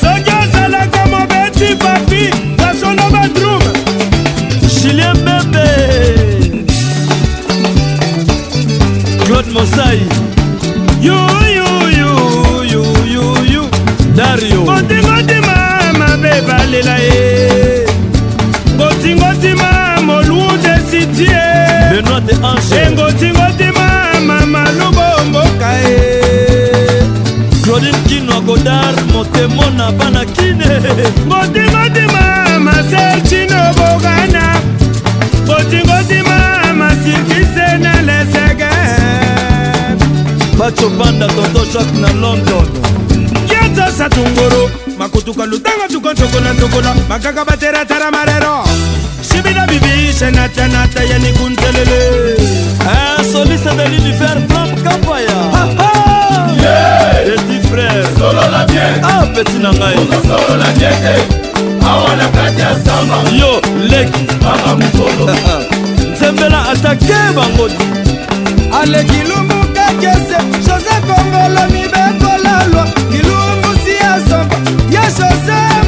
soki ozalaka mobeti papi basolo badrum julien bebe claude mosai yui engotingotima mama lubomboka e claudine kino godar motemo na bana kine ngotingotima masel chino bogana ngotingotima masikise na lesege bacopanda tonto jacke na london kiatosa tunguru makutuka lutango tukontokola ntokola makaka bateratara marero Chibida bibi, chenata nata yani kuntelele Un eh, soliste de l'univers, Franck Kampaya ha, ha. Yeah. Petit frère, solo la bien Ah petit nangai, solo la bien Awa na kati ya samba Yo, leki Mama mukolo Nzembela atake bangoti Aleki lumu kakese Jose Kongolo mibekolalwa Kilungu siya samba Ya Jose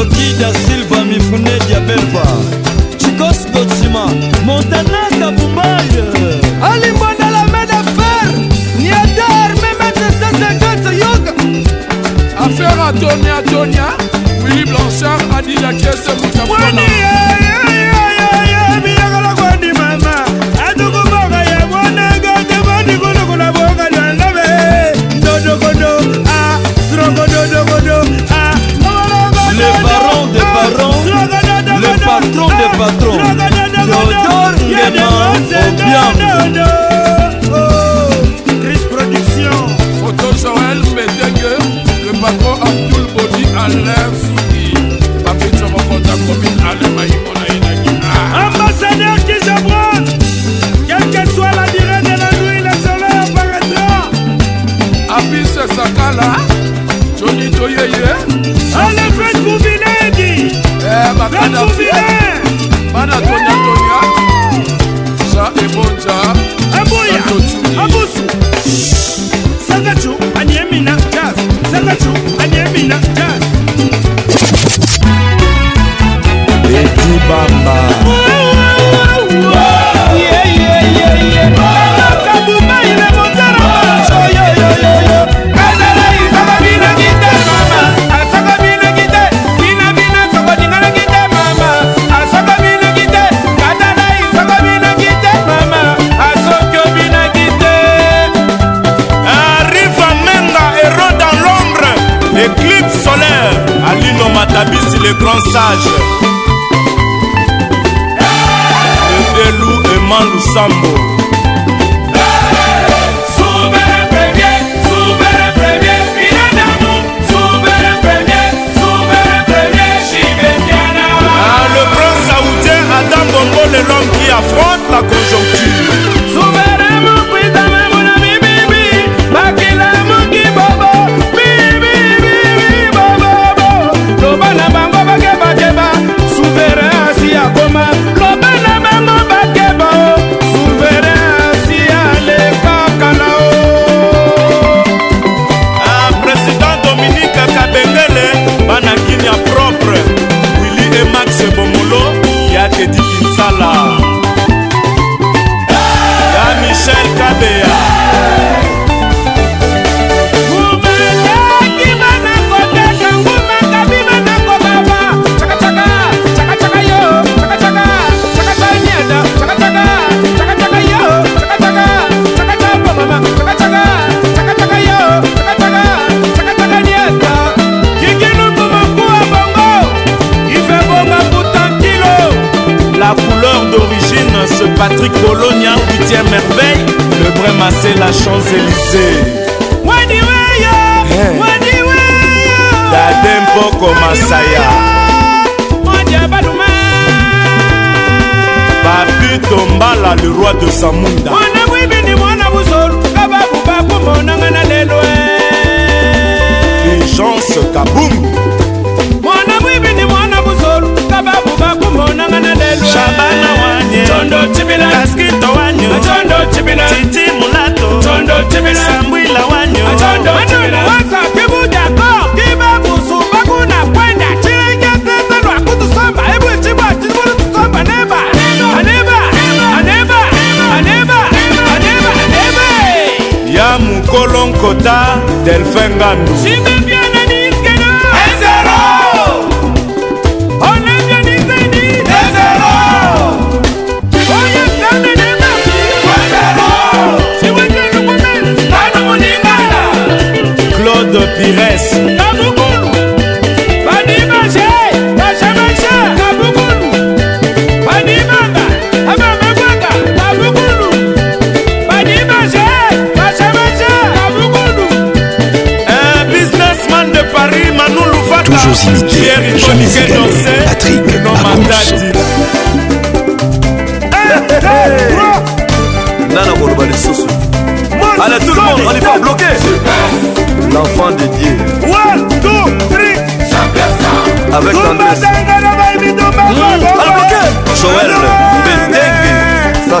loki da silva mifune diabelva chikos gocima montana kabumbaye yeah. alimbondala medefer niadar memetesesegete yoga affaire atonia atonia wili blanchard adila kiese mutapona No, no, no.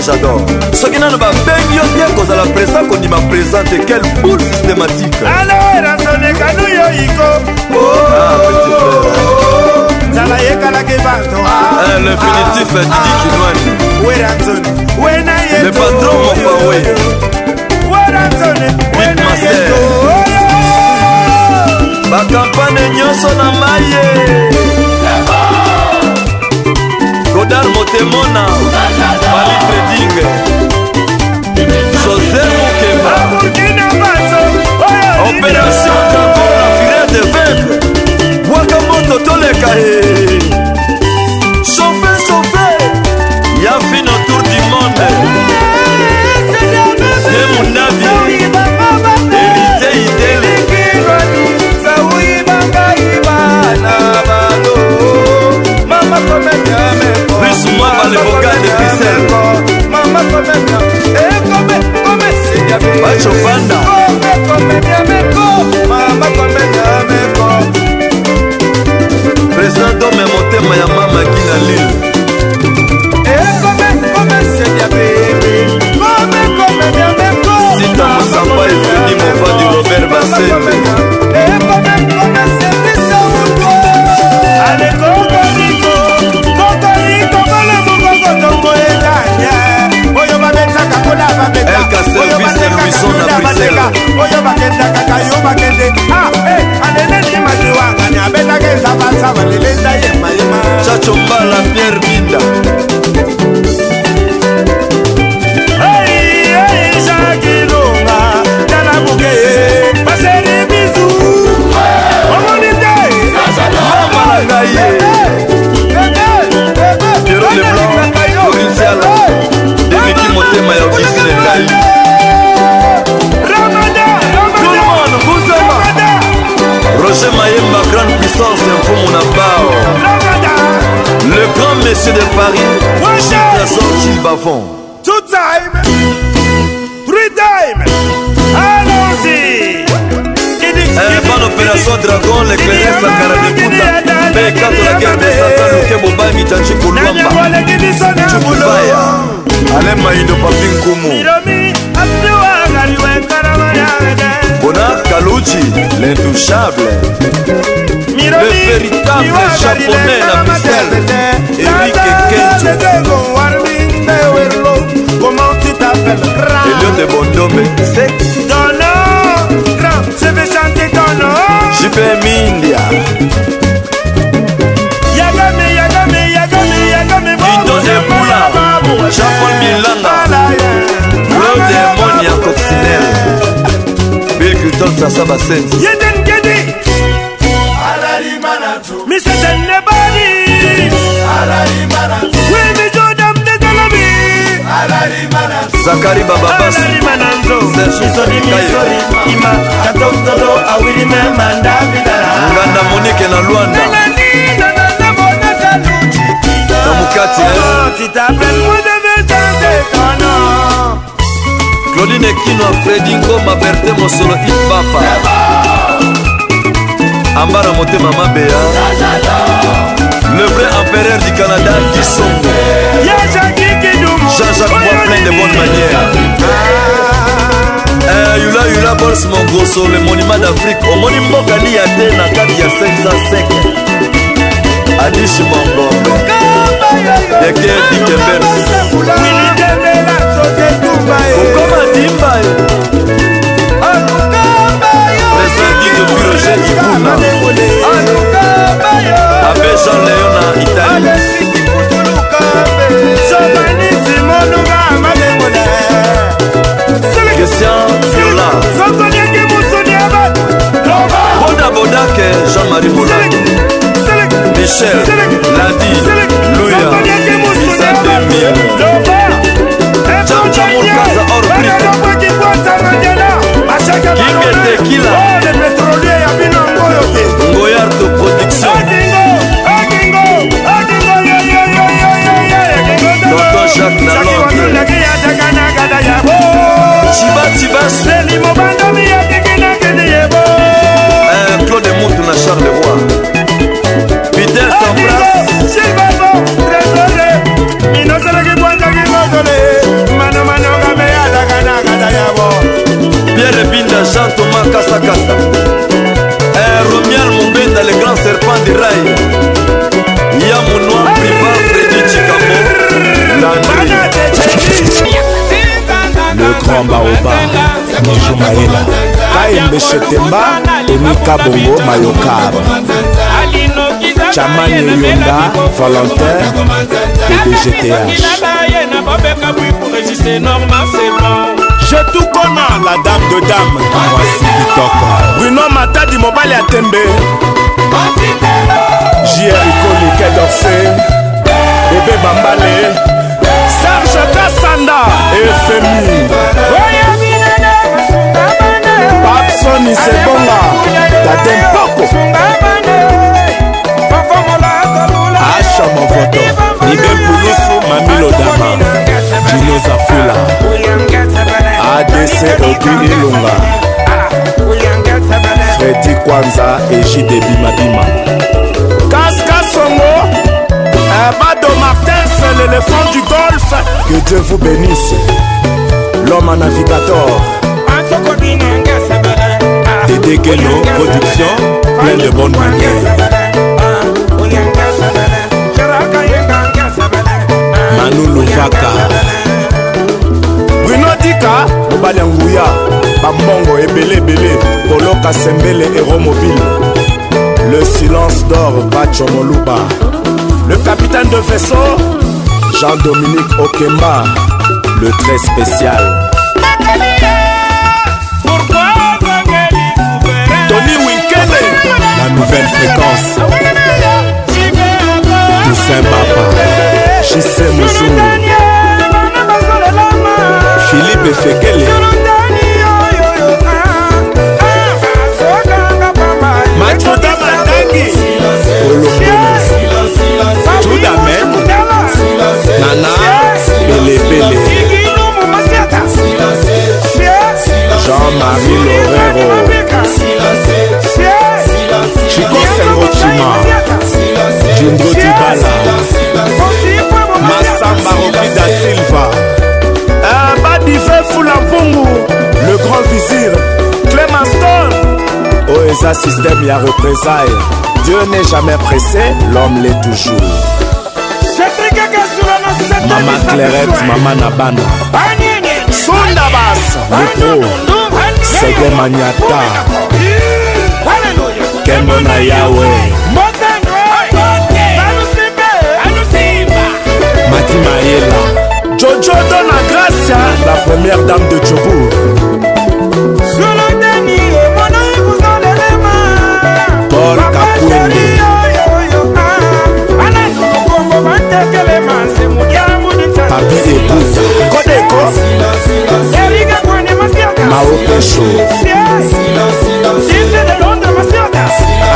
moi j'adore soki nano babengi yo te kozala présent kondima présent te quelle boule systématique alaerasolekanuyo ah, iko nzala yekalaki bato ah. eh, le finitif ah, didi kinwani weranzoni wena yeto le patron mofawe weranzoni wena yeto bakampane nyonso na maye eh, oh. godar motemona Coringa. bachopanda président dome motema ya mama kina lile sita mosamba efeni mofadi robert basembe kozalaka service elwison na brisele oyo bakendaka kayo bakende aleleli ah, eh, maziwangani abetaka esabansaba lelenda yemayema chacho mbala pierre binda ezakilonga tala buke baseri bisu omoni te amalanga ye motema ya okisi na ngai roger mayemba grande puissance mfumu na bao le grand monsieur de paris trésor gil bavon two time three time allons-y ban opération dragon leclerc sakara de buta bekatu na guerre de satan luke mobali janji kolwambaubaya ale maindo papi nkumu bona kaluci l'intouchable le véritable japonais la misel erik kenjo Comment tu t'appelles Grand Elliot de Bondomé C'est ton nom Grand Je vais chanter ton nom JP Mindia jose pula jean-paul bilanga claude moni ya coccinel bill clinton sasa basenzi zakari bababasnganda monike na lwanda Cathy. Si eh. t'appelles moi de déconnant. Claudine Kino, Freddy Ngoma, Berthe Mosolo, Ipapa. Ambara Moté Mama Béa. Le vrai empereur du Canada, Kisongo. Jean-Jacques Bois plein de bonnes manières. Eh, yula yula bols mongoso le monima d'afrike omoni mbokani ya te na kati ya 505 adis bongo deke dikembeokoma dimbae presagide buroje ibuna abe jean leon na italie christian viola bodaboda ke jean-marie bolake Michel, Ladi, Louya, Isa Demir, Jamja Murtaza Orbrito, Kingete Kila, kasakasa eh, romial mombenda le grand serpent de rai ya monoi priva fredi cikambo landri le grand baoba mojo maela kaembe shetemba tonika bongo mayokab chamane yonda volontaire pdgth je tukona la dame de dame mwasi kitoko bruno matadi mobali ya tembe jierikoli kedorse ebe bambale serge kasanda efemi papsoni sebonga tate mpoko asha movoto ibepulusu mamilodama jinoza fula adc obi ilunga ah, fredi kwanza egide bimabima kaska songo euh, bado martins l'éléphant du golfe que dieu vous bénisse l'homme à navigator ah, dedegelo production ah, plein de bonne manière manu luvaka tika mobali ya nguya bambongo ebeleebele koloka sembele ero mobile le silence d'or bacho moluba le capitaine de vaisseau jean-dominique okemba le très spécial tony winkede la nouvelle fréquence toussaint bapa jise mosulu befekele machuda matangi olombono juda men nana belebele jean-marie lorero chico sengotima jindro dibala masamba roki da silva na mpungu le grand vizir clémaston oyo oh, eza système ya représaille dieu n'est jamais pressé l'homme l'est toujours mama clairette mama na bana sundabas lepro sege maniata kembo na yawe mati mayela Jojo donne à Gracia, la première dame de Djobourg. Paul Kapoueni. Ah. Papi Ebuta. Kodeko. Mao Pecho.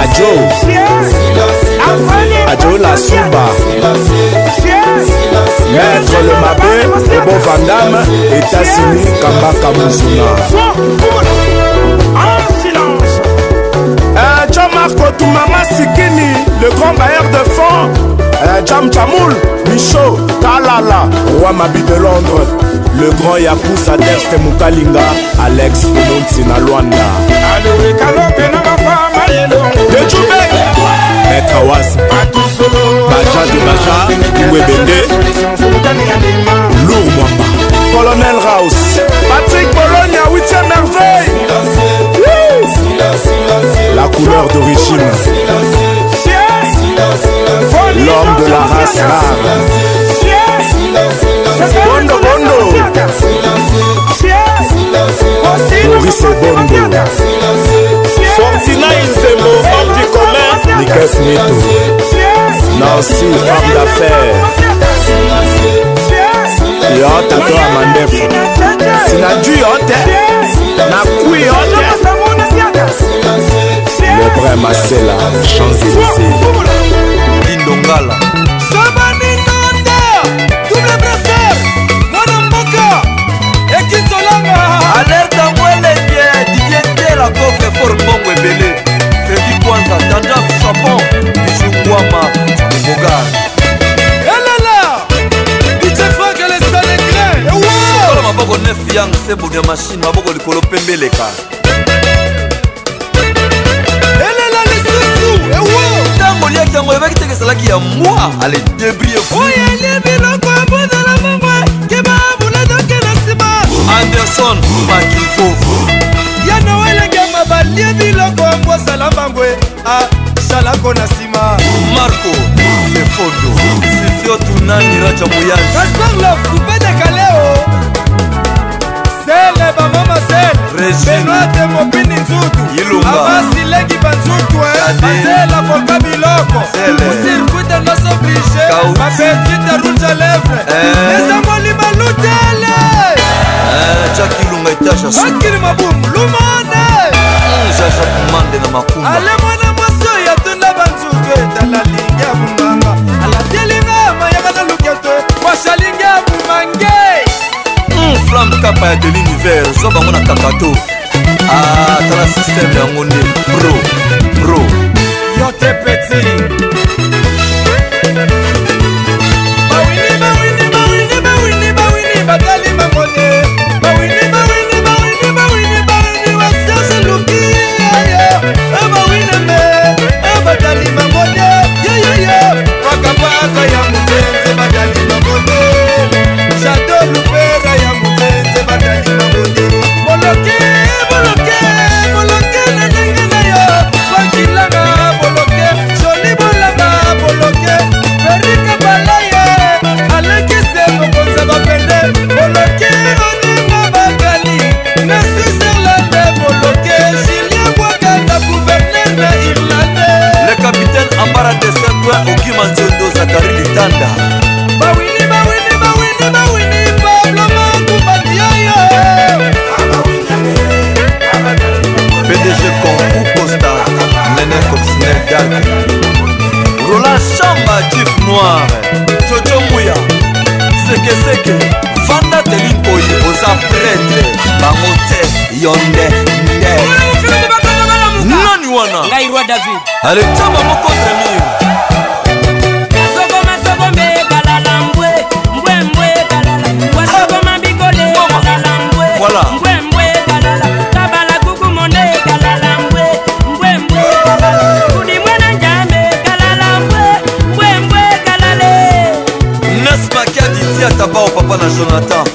àjò àjò la souba maître le mabé ebo vandame etasini kambaka musuna eh, jean marc otumama sikini le grand bailleur de fonds eh, jam chamoul michaud talala roi mabi de londres le grand yakusa deste mukalinga alex fononti na lwanda mekawasi baja de baja webende lour mwamba colonel house patrick bologna 8e merveille la couleur d'origine l'homme de la race rare bondo bondo maurice bondo fortina inzembo homme du commerce nikas mito nancy femme d'affaires yo tato ya mandefu sinaju yo te nakui yo te lebre masela champs élysées lindongala lokola kofe for mbongo ebele fredi kwanza tandas japon bijukwama ekogar eh elala djefrakelesalegrlokola eh maboko nef yang seboni ya mashine maboko likolo pembeleka elala lisusu ewo ntango liaki yango ebaki teke ezalaki ya mwa ale debrie oyeli biloko ya bodala mongwe keba buladokena nsima anderson makilfofo ya noelek balie biloko yango asala mbangwe asalako ah, na nsima marko lefondo sifio tunani raja moyani gaspar lof coupe de kaleo sele bamama sele benoate mopini nzutu abasilengi banzutu eh. banzela poka biloko osirkuite nos oblige bapetite rouge a lèvre eza eh. molima lutele eh, jakilunga etasha akili mabumu lumana jaja komande na makumba ale mwana mwasi oyo atunda banzuku etala lingi ya bumbanga alatelinga mayaka na luketo mwasi alingi hmm, ya bumange flamme kapa ya de l'univers zwa bango na kakato atala ah, systeme yango nde pro pro yo te petit I am rola chamba jif noir jojo muya sekeseke vanda telinkoi oza pretre bango te yo nde nde nani wana ngai roi david alechamba moko tremir Voilà. ata bao papa na jonathan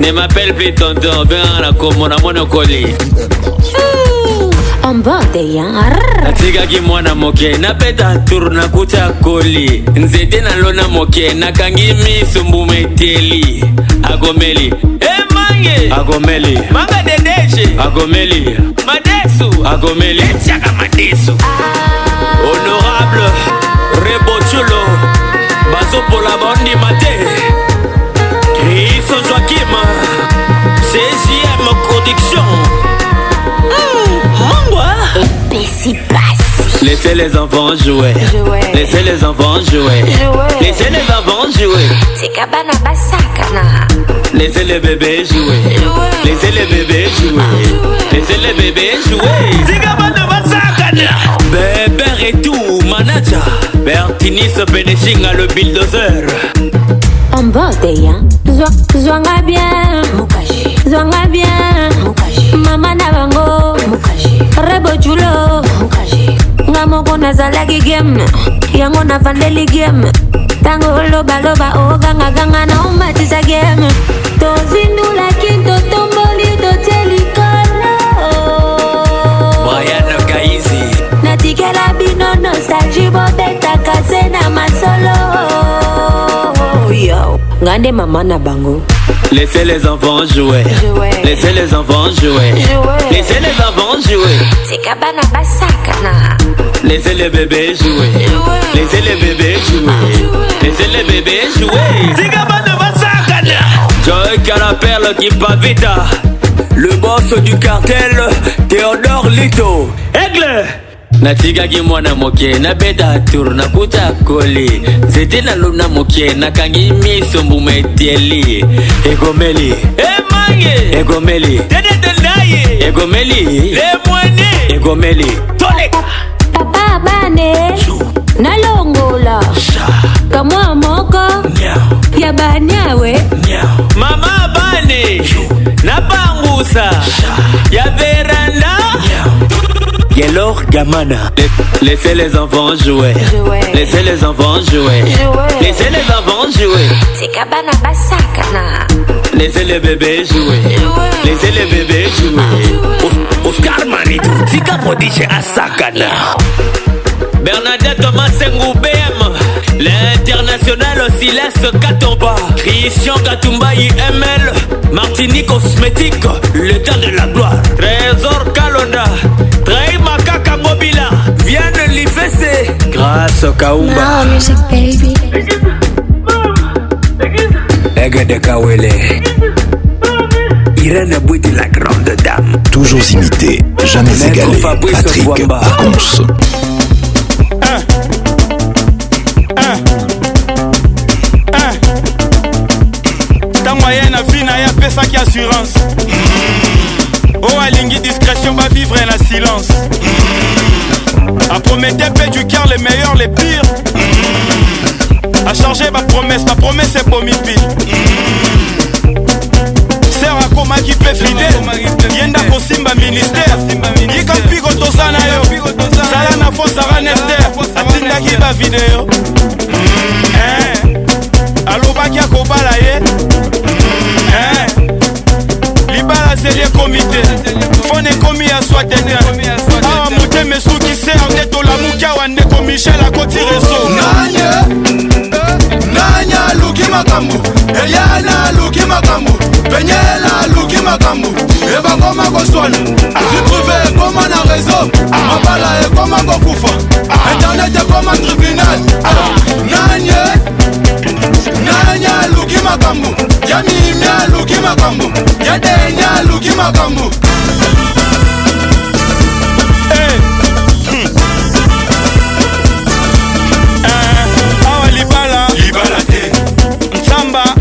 ne m'appelle plus tonton obenga na kombo na monokoli natikaki mwana moke napeta tour nakuta koli nzete nalona moke nakangi miso mbuma eteli akomeli emange eh, akomeli manga dedeshe akomeli madesu akomeli etiaka madesu ah. honorable rebotulo bazopola bandima production ah, mangwa epesi pasi laissez les enfants jouer laissez les enfants jouer laissez les enfants jouer tika bana basakana laissez les bébés jouer laissez les bébés jouer laissez les bébés jouer tika bana basakana bébé retour manager bertinis benechinga le bulldozer en bord de yan zwanga bien zwanga bien koculo nga moko nazalaki game yango nafandeli game ntango olobaloba ogangaganga na omatisa game tozindulaki totomboli totie likolo natikela bino nostalgi bobetaka se na masolo Grande maman na bango. Laissez les enfants jouer. Laissez les enfants jouer. Laissez les enfants jouer. Tikabana basakana. Laissez les bébés jouer. Laissez les bébés jouer. Laissez les bébés jouer. Tikabana basakana. Joy Carapelle qui pavita. Le boss du cartel, Théodore Lito. Aigle! natikaki mwana moke nabeta tour nakuta koli nzete nalona moke nakangi miso mbuma etieli egomeli emange egomeli dedetondaye egomeli lemwene egomeli toleka papa bane nalongola kamwa moko ya banyawe mama bane napangusa ya veranda Nyao. Gaylor Gamana. Laissez les enfants jouer. Laissez les enfants jouer. Laissez les enfants jouer. Laissez les bébés jouer. Laissez les bébés jouer. Oscar Manitou, Tika Prodige à Sakana. Bernadette Thomas BM. L'international Silas Katomba. Christian Katumba IML. Martinique Cosmétique. Le temps de la gloire. Trésor Kalonda. blessé Grâce au Kaumba Aigle de Kawele Irène Bouti la grande dame Toujours imité, jamais Maître égalé Fabrice Patrick Pacons ah. ah. ah. ntango aya na vi na ye apesaki assurance oyo alingi discrétion bavivre na silence mm. À promettre paix du cœur, les meilleurs, les pires. Mmh. À charger ma promesse, ma promesse c'est pour mi mmh. Sera koma qui peut fidèle. Yenda kosimba ministère. Yika pigo tozana yo. Zala na fo Sarah Nester. Atindaki ba vidéo. Mm-hmm. Eh, alobaki akobala ye eh, libala zeli ekomi te fone ekomi ya swatete na motema esukise ya ndeto lamuki awa ndeko michel akoti reso nanye nanye aluki makambo eliana aluki makambo penyela aluki makambo ebakoma koswana zitruve ekoma na rezo mabala ekoma kokufa internet ekoma tribunal nanye nanye aluki makambo ya mimi aluki makambo ya denya aluki makambo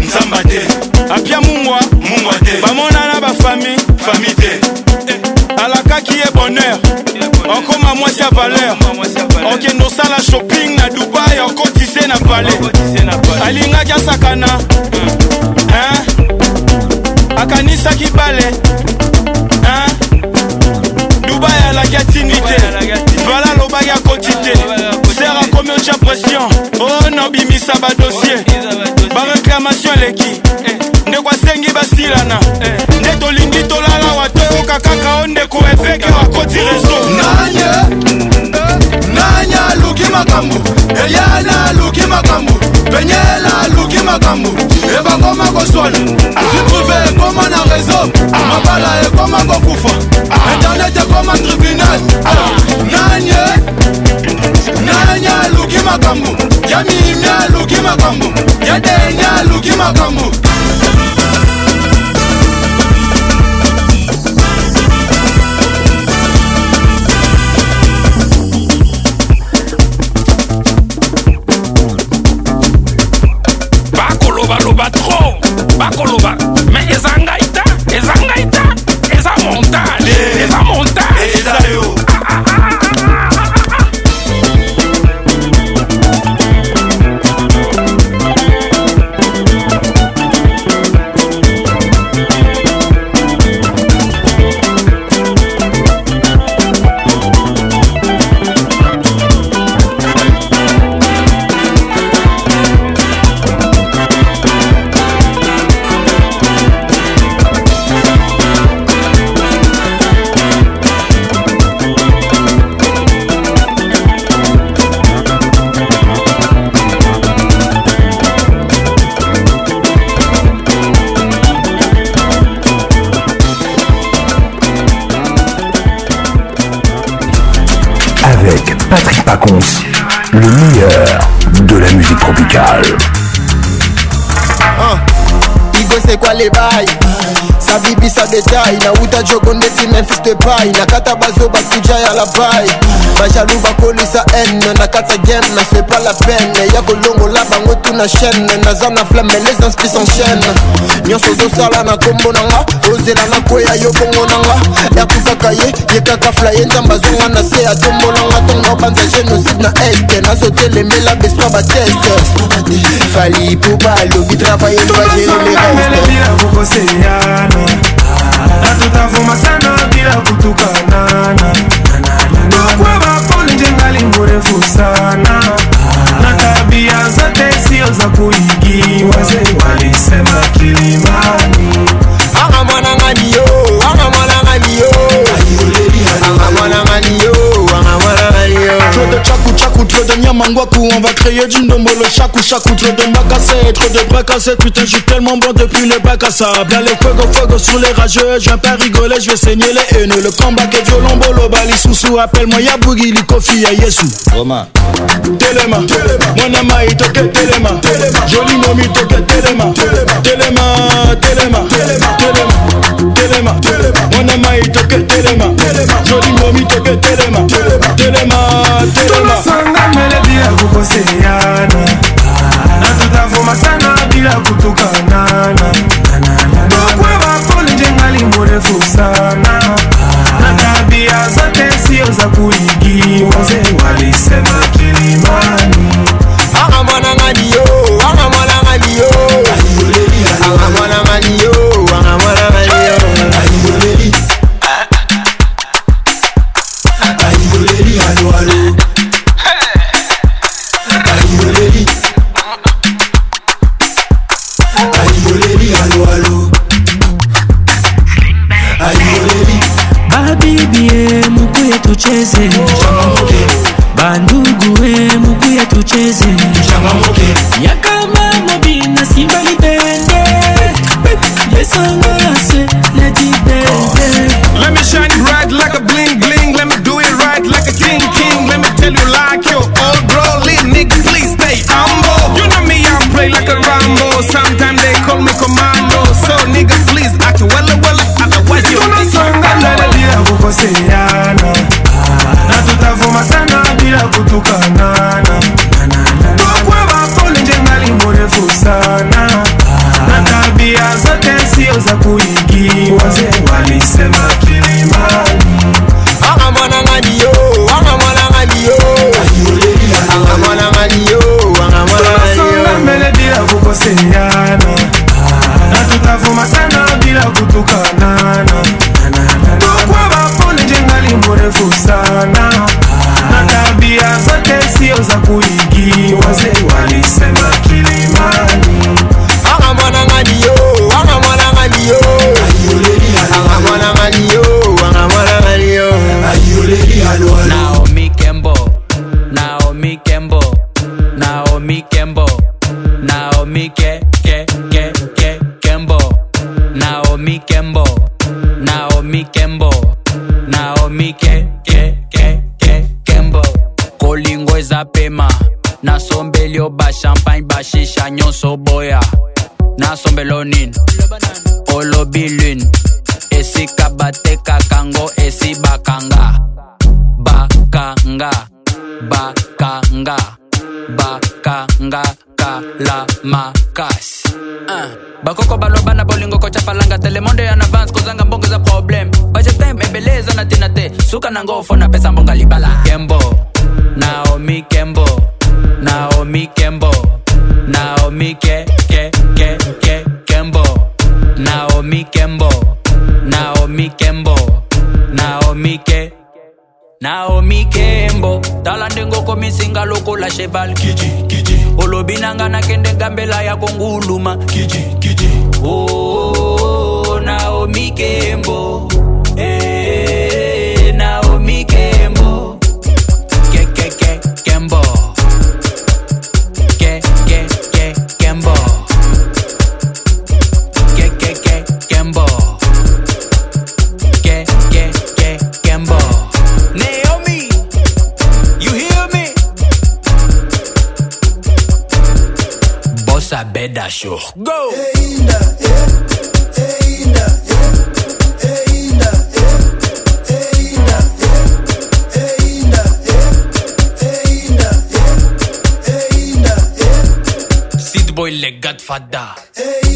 nzamba te apia mungwa mungwa te bamonana bafami fami te eh, alakaki ye bonheur okoma mwasi ya valeur okende osala shopping na dubai okotise na pale alingaki asakana akanisaki bale dubai alaki atindi te vala alobaki akoti te ser akomi otya pression o oh, nobimisa badossier inflamation eleki eh, ndeko asengi basilana eh, nde tolingi tolala wa toyoka kaka o ndeko efeke bakoti rezo nanye eh, nanya aluki makambo eliana aluki makambo penyela aluki makambo ebakoma koswana vitruve ekoma na rezo mabala ekoma kokufa internet ekoma tribunal nanye mwana nyaluki makambo ya mimi aluki makambo ya de nyaluki makambo kwa lebai sabibisa detai nauta jogo ndeti memphis depai nakata bazo bakuja ya labai bajalu bakolisa ene nakata gen nasepa la pene ya kolongola bango tuna chaine naza na flamelesanspice en chaine nyonso ozosala na kombo nanga ozelanga kweya yo bongo nanga yakutaka ye ye kaka flaye nzambe azonga na se atombolanga ntongo banza génocide na este nazotelemela bespa bateste fali pupa alobi travaye bajeelela kokoseyana natutavumasana bila kutukanana nakwa bakoni njengalingurefusana na tabia zote sio za kuigiwa walisema kilimani ngani yo angamwana ngani yo angamwana ngani yo angamwana ngani yo trop de chaku chaku trop de nyamangwaku on va créer du nombre le chaku chaku trop de macassé trop de bracassé putain je suis tellement bon depuis le bac à sable y'a les fuego fuego sur les rageux je viens pas rigoler je vais saigner les haineux le combat que violon bolo bali sous appelle-moi ya boogie likofi ya yesu Romain Telema mwanama itoke telema joli nomi toke telema telema telema telema telema mwana mai toke telema jolingomi toke telema telema telemasanga meledi ya kokoseyani na tutavuma sanga bila kutukanana tokweba poli njenga limorefu sana na tabia zate sio za kuigiwa walisema tucheze bandugu we mukuya tucheze yakama mobina simba libende yesanga kukanana tokweva pole njengalimborefu sana ah. na tabia zote sio za kuii Godfather. Hey.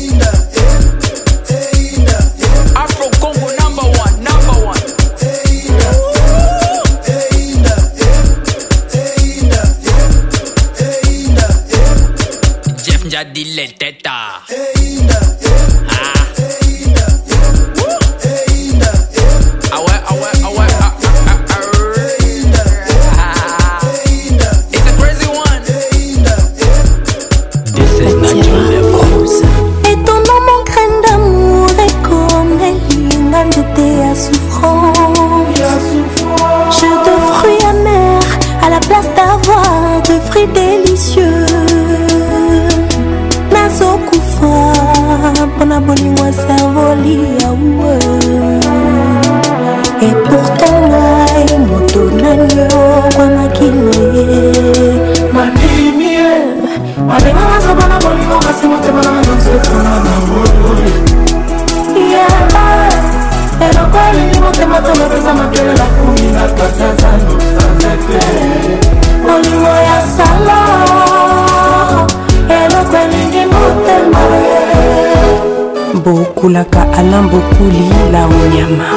bakolaka alain bokuli la onyama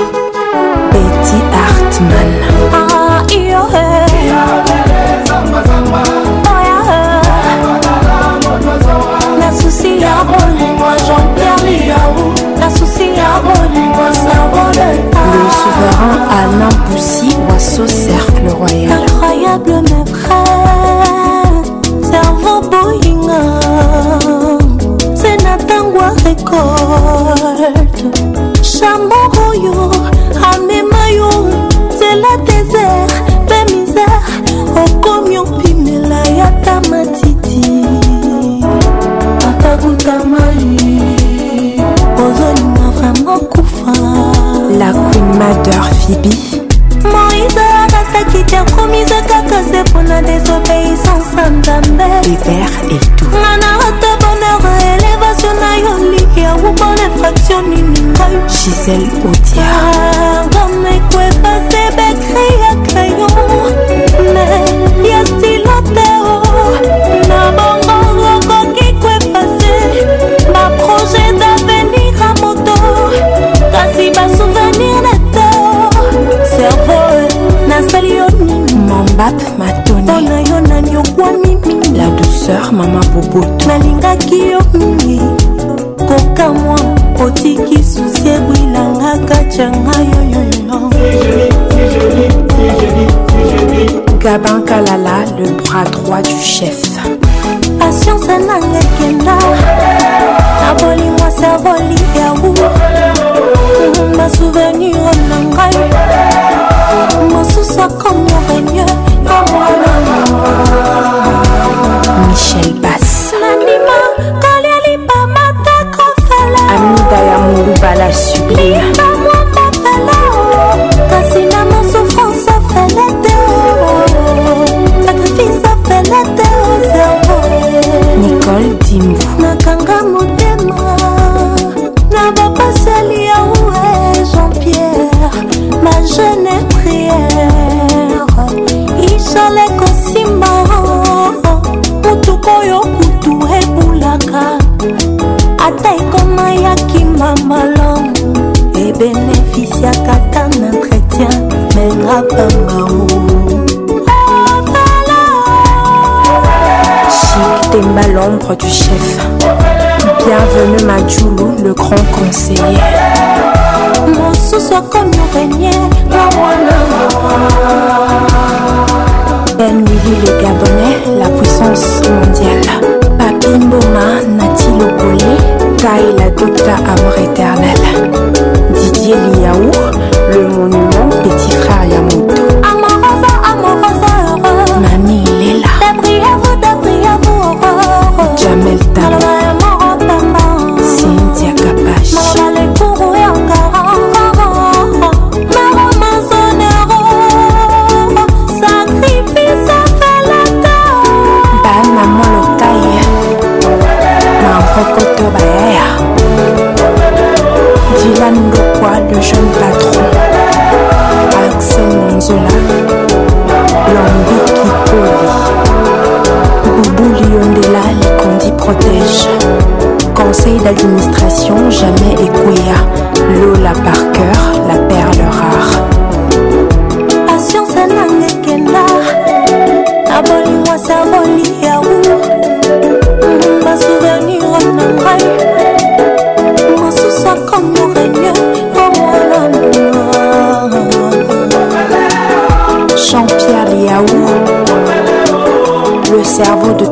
beti artman ah, nasusi ya bolingo jean-pierre liao nasusi ya bolingo le souverain alain poussi waso cercle royal incroyable mes frères récolte chambon oyo amema yo nzela désert mpe misere okomi opimela yata matiti atakutamai ozolinga vraimen kufa la queen mader phibi moïse akataki te akomisa kaka se mpona désobéissance a nzambe hubert etou ngana ata bonheur elevation na yo liya ubona fraction nini ngai gisel odia rame koepase bekri ya crayon me ya stilo teo na bongo okoki koepase baprojet d'avenir a moto kasi basouvenir na teo servo nasali yo nini mombap matoni sœur mama boboto nalingaki yo mingi kokamwa otiki susi ebwilanga katianga yoyoyo gabin kalala le bras droit du chef patience nanga ekenda na bolingo servoli yawu basouvenir na ngai mosusu akomorenie komwana michel bas nanima kalialipamatako fala amida ya molubala sublime sangao Chic Temba l'ombre du chef Bienvenue Madjoulou, le grand conseiller mosusu akomi orenie na mwana benwili le gabonais la puissance mondiale papi mboma nati lokoli tai la docta amour éternel didier liaou le monument Petit frère Yamoto Amorosa, amorosa, heureux Mamie, il est là protège. Conseil d'administration, jamais Ekuya. Lola cœur, la perle rare. Patience elle aboli moi saboli yaou. Ma souvenir en embraille, mon sous comme mon règne, comme mon amour. Jean-Pierre Yaou, le cerveau de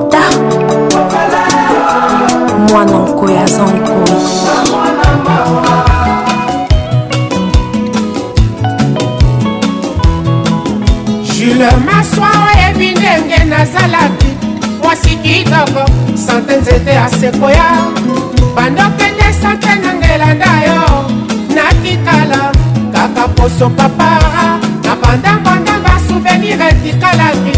nzete ya sekoya bandokende sante na ngelanda yo nakitala kaka poso papara na bandangondanga souvenir etikalaki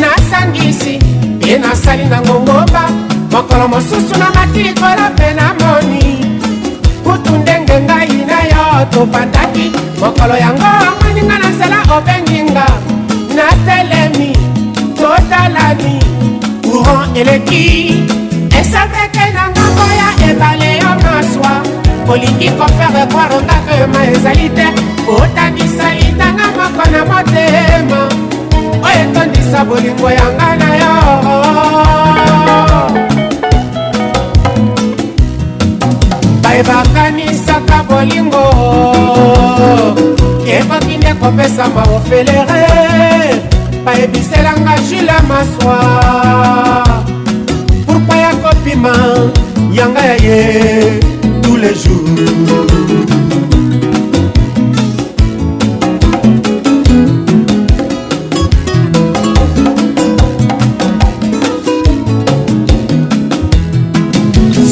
nasangisi ye nasali na ngongoba mokolo mosusu na mati likolo mpe na moni kutu ndenge ngai na yo tobandaki mokolo yango amoninga na nzela obenginga natelemi totalani courant eleki esapeke na ngambo ya ebale ya maswa olingi kofere kware otapema ezali te otangisa litanga moko na motema oyo etondisa bolingo yanga na yo bayebakanisaka bolingo ekoki nde kopesama ofelere bayebiselanga jula maswa motema yanga ya ye tous les jours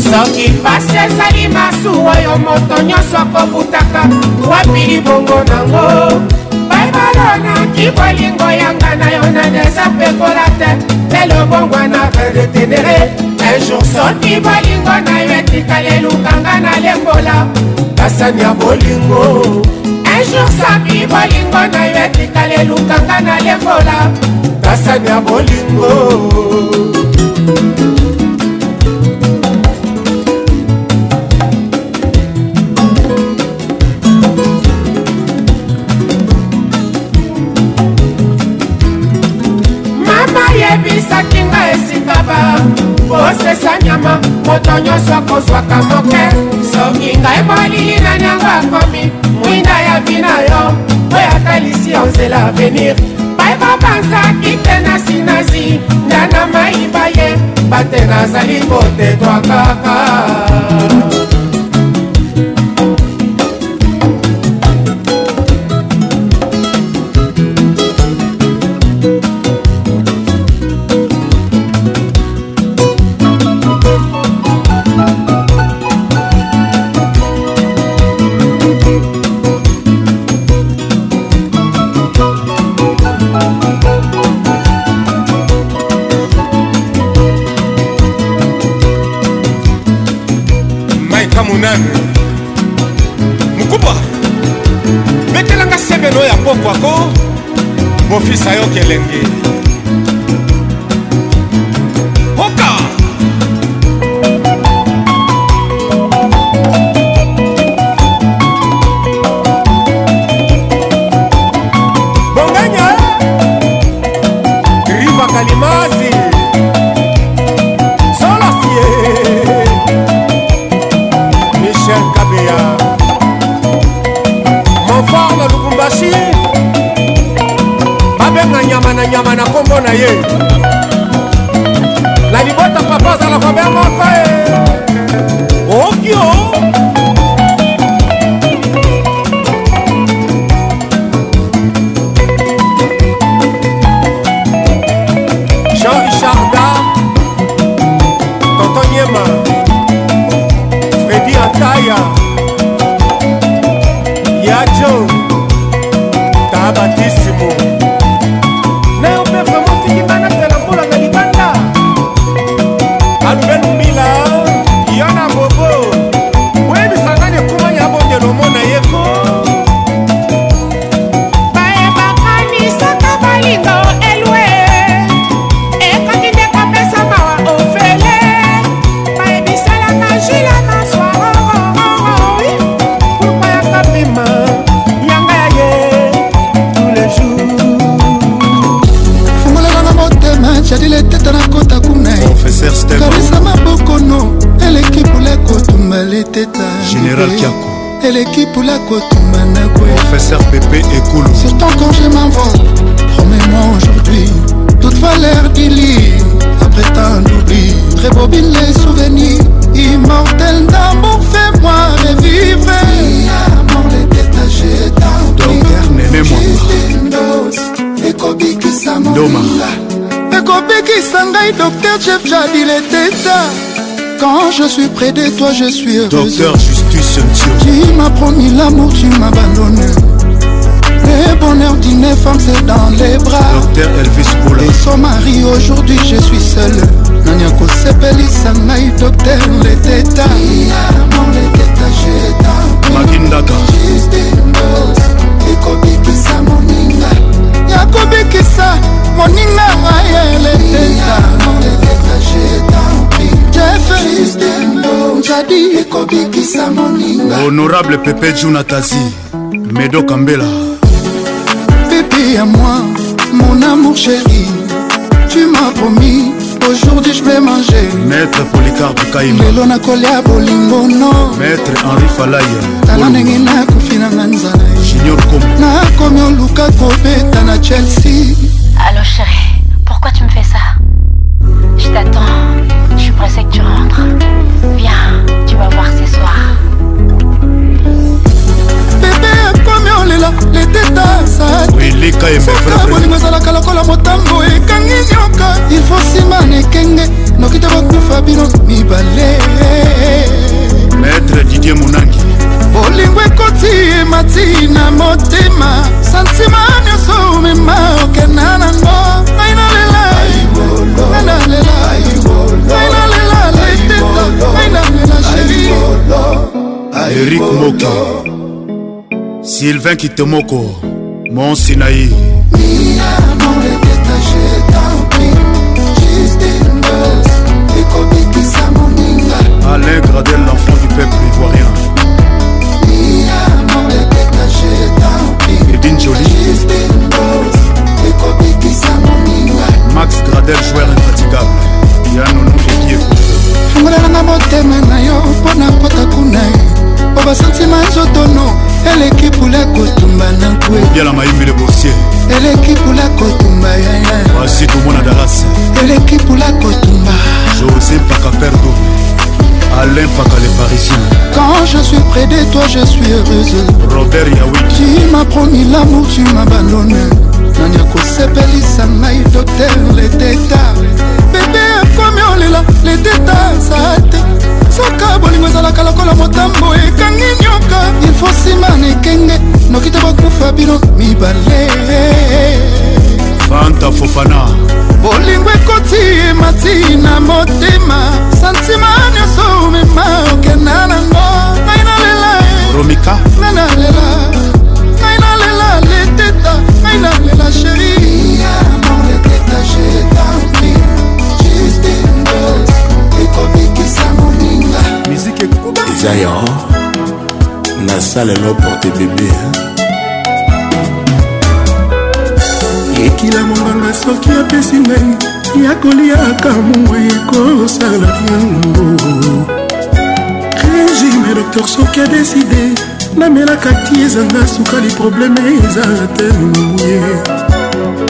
soki pasi ezali masuwa oyo moto nyonso akobutaka wapi libongo nango balonaki bolingo yanga na yo na desa pekola te lelo bongwana redetenere un jour soki bolingo na yo etikala elukanga na lembola kasani ya bolingo un jour soki bolingo na yo etikala elukanga na lembola kasani ya bolingo moto nyonso akozwaka moke soki ngai molili na niango akomi mwinda ya vina yo oyo atalisi yo nzela avenir bayeba banzaki te na sinazi ndana mayiba ye bate nazali kotetwa kaka kobebisa yo kelenge Diletteta Quand je suis près de toi je suis heureuse Docteur Justus Tu m'as promis l'amour, tu m'as abandonné Le bonheur d'une femme c'est dans les bras Docteur Elvis Poula Et son mari aujourd'hui je suis seul nani akosepelisa ngai docteur leteta makindaga honorable pepe Junatasi medo kambela pepe à moi mon amour chéri tu m'as promis aujourd'hui je vais manger maître policarpe kaima lelo bolingo maître henri falaya tala ndenge junior chelsea allo chéri pourquoi tu me fais ça je t'attends je suis pressé que tu rentres viens tu vas voir ce soir kolela letetaabolingo ezalaka lokola motambo ekangi nyoka ifo nsima na ekenge noki te bokufa bino mibale maître didier monangi bolingo ekoti emati na motema santima nyonso omema okenda nango ngai nalela ngai nalela ngai nalela leteta ngai nalela sheri erik moki Sylvain Kitemoko, Mon Sinaï. Alain Gradel, l'enfant du peuple ivoirien. Edine Jolie. Max Gradel, joueur infatigable. Yanono Ekieko. fungolelanga motema na yo mpo na kota kuna po basantima nzotono eleki pula kotumba na nkwe yala mayembele boursier eleki pula kotumba yaya wasi tomona darasi eleki pula kotumba josé mpaka perdo Alain Paka les Parisiens Quand je suis près de toi je suis heureuse Robert Yaoui Tu m'as promis l'amour tu m'abandonnes nani akosepelisa ngai docteur leteta bebe akomi olela leteta sa te soka bolingo ezalaka lokola motambo ekangi nyoka ilfo nsima na ekenge noki te bakufa bino mibale fanta fofana bolingo ekoti emati na motema santima nyonso omema okenda nango ngai nalela romika ngai nalela ngai nalela leteta ngai nalela sheri yeah, isaya nasalelo porte bebe ekila monganga soki apesi ngai ya koliaka mongwa ekosala yango regime docteur soki adeside namelaka ti ezanga sukali probleme eza te moye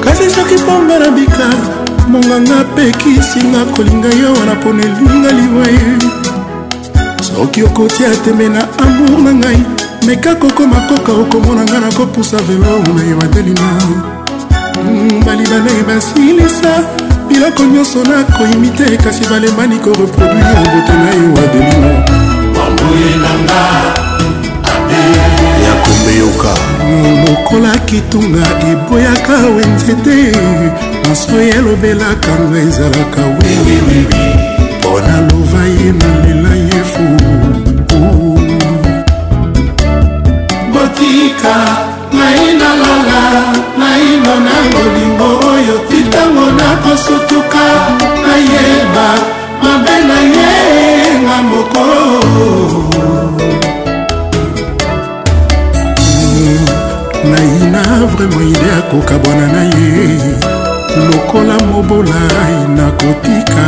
kasi soki mponga na bika monganga mpe kisinga kolinga yo wana mpona elinga liwa ye okoki okotia tembe na amour na ngai meka kokoma koka okomona ngai nakopusa velo na yo adelina mm, balibane basilisa biloko nyonso nakoyimi te kasi balembani koreproduire obote na yo adelina bamboyenanga ya komeyoka mm, lokola kitunga eboyaka we nzete maso elobelaka nga ezalaka wewiwi mpo na lova ye na lelo yesu botika nai nalala naino na ngolingo oyo titango nakosutuka nayeba mabe na yenga moko naina vraimen ide akoka bwana na ye lokola mobolai nakotika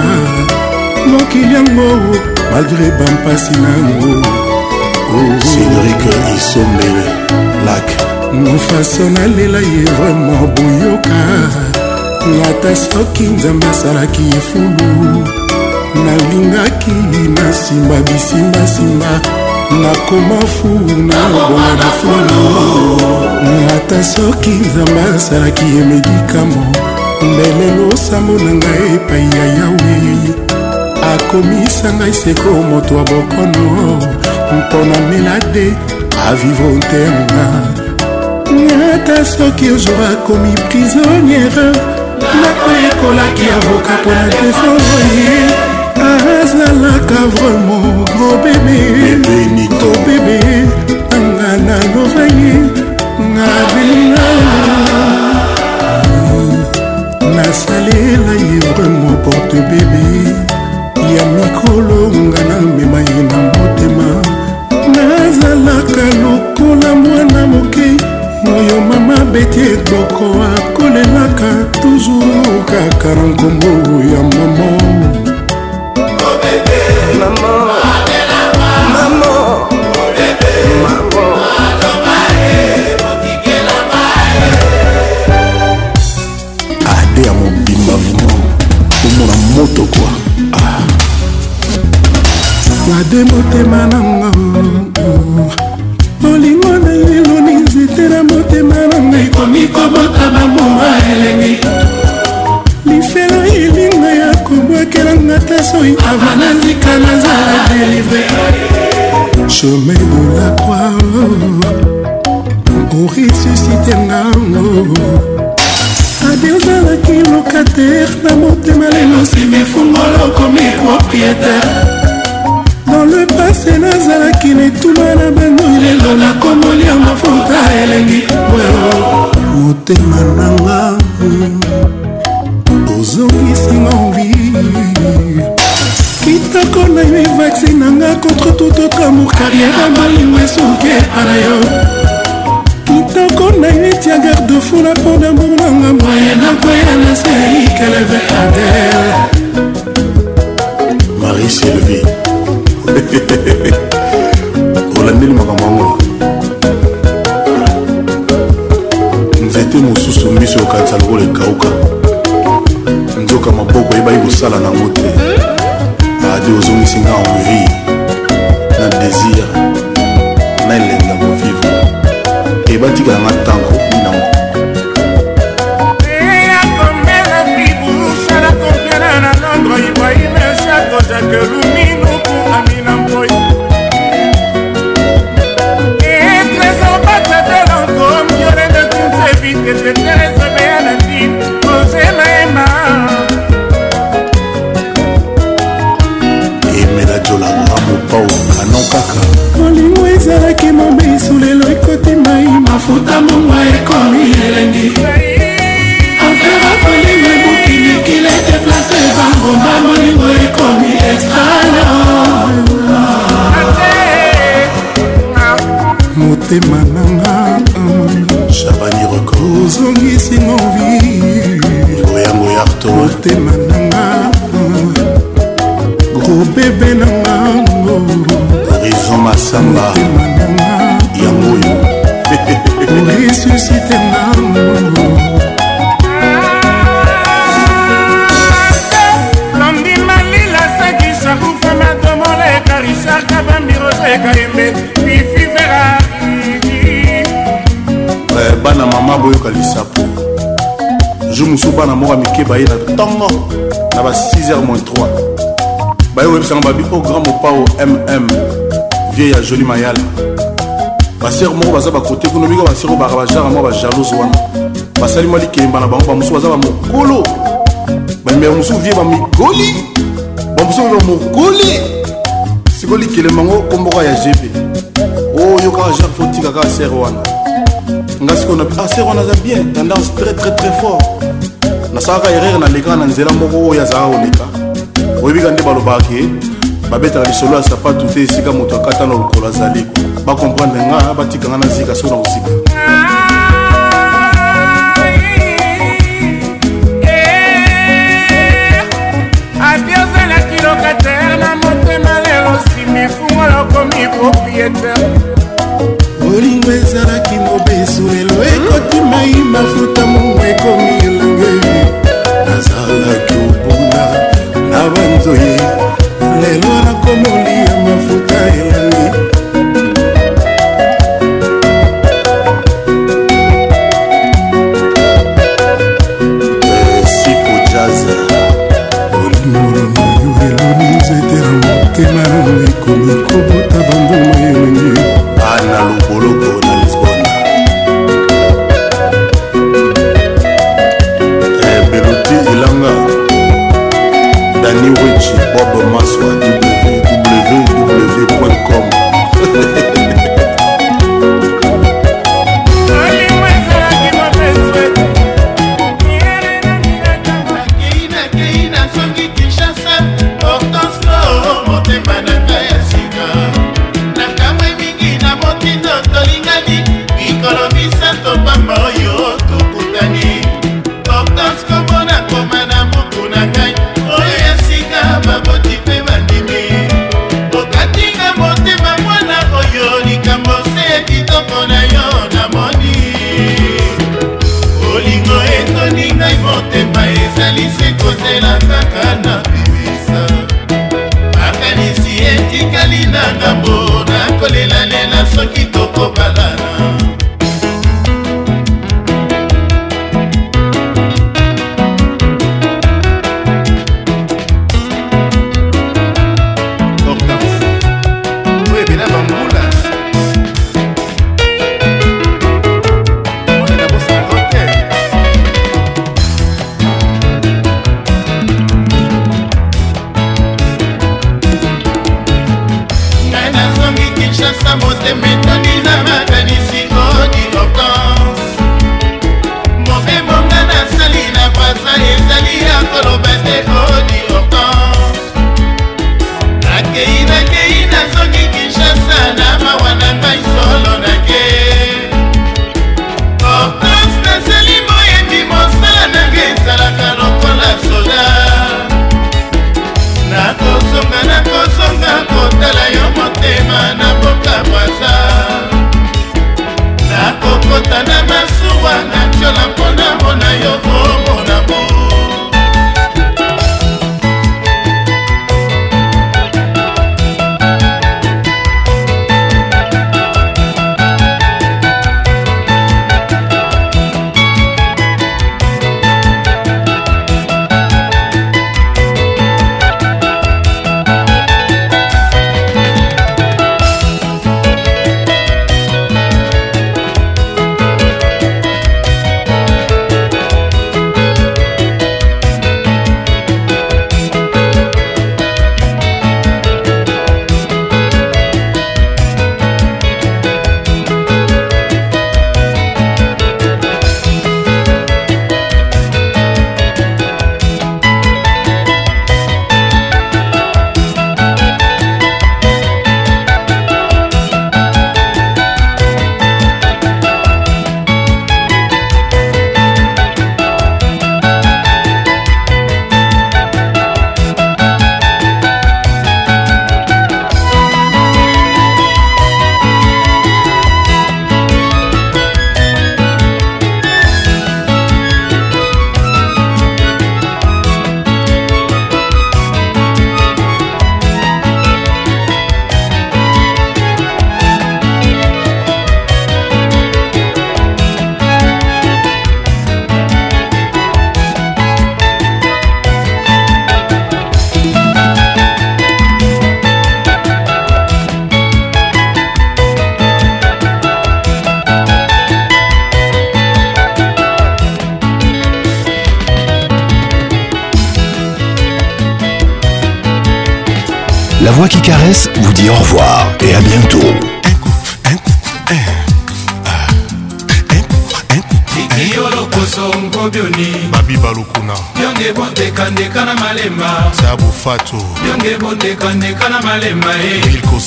mokili yango malgré bampasi nango oh, oh. cédrik isombele lak mofaso nalela ye vraimen boyoka ata soki nzambe asalaki efulu nalingaki na nsimba bisimbasimba nakoma fu na obonga na fulu ata soki nzambe asalaki ye medikamo mbelelo osambo na ngai epai ya yawe akomisa ngai seko moto ya bokono mpona mela te avivo ntenga ata soki ojour akomi prisonniere nakoyekolaki avoka mpona defoye azalaka vraimen gro bebe to bebe nga na lovaye nga belinga nasalela ye vraiment porte bébé ya mikolo nga na mema ye na motema nazalaka lokola mwana moke oyo mama beti etoko akolelaka toujours kaka na nkombo ya mama ade ya mobimba vraimen omona moto kwa nade motema nanga molingo na eloni nzete na motema nanga ekomi kobota bamuma elengi lifelo elinga ya kobwakelanga ta soi ava na nzika nazala delivre chemin de la croix oresusitengango ade ozalaki locataire na motema lelo simi fungolo komi propriétaire dans le passé nazalaki na etuma na banoi lelo nakomoli ya mafuta elengi motema nanga ozongisinga ovi kitako na yo evaccine nanga contre tout autre amour carrière balingo esuke ana yo kitako na yo etia garde fou na mpo damour nanga moye nakoya na seikeleve adel marie sylvie nabandeli makambo yango nzete mosusu miso eyokanisa lokola ekauka nzoka maboko eyebaki kosala nango te ade ozongisi nga envie na désir na elengi ya kovivre ebatikala nga ntango minango Jacques Louis que je serai très bien la vie Posez la main emela jolanga mopaukano kaka molimo ezalaki mobesu lelo ekotimai mafuta mongwa ekomi elengi afera molimo ebukilikile deplace bangomba molimo ekomi extralor motema motema nanga gro bebe nanga horizon masamba yango oyo resusite nanga richard kabambi roseka embe bifivera mm, mm. eh, bana mama boyoka lisapo jour mosusu bana moko ya mike baye na ntongo na ba 6h moins 3 baye koyebisanga babi o oh grand mopao mm vie ya joli mayala basere moko baza bakote kuna mika basere oyo baka bajara mwa bajalose wana basali mwa likemba na bango bamosusu baza bamokolo bamema mosusu vie bamigoli bamosusu bamokoli sikoyo likelemba ngo komboko ya gb oyo oh, kaka jare fotika kaka sere wana nga sikoyo na ah sere wana aza bien tendance très très très fort basalaka erreur na lekaka na nzela moko oyo azalaka koleka oyebika nde balobaki babetaka lisolo ya sapatu te esika moto akata na lokolo azali bakomprendre nga batikanga na zika soki na kosika adiozalaki lokatere na motema lelo simi fungolokomi propriétaire bolingo ezalaki mobesu lelo ekoti maima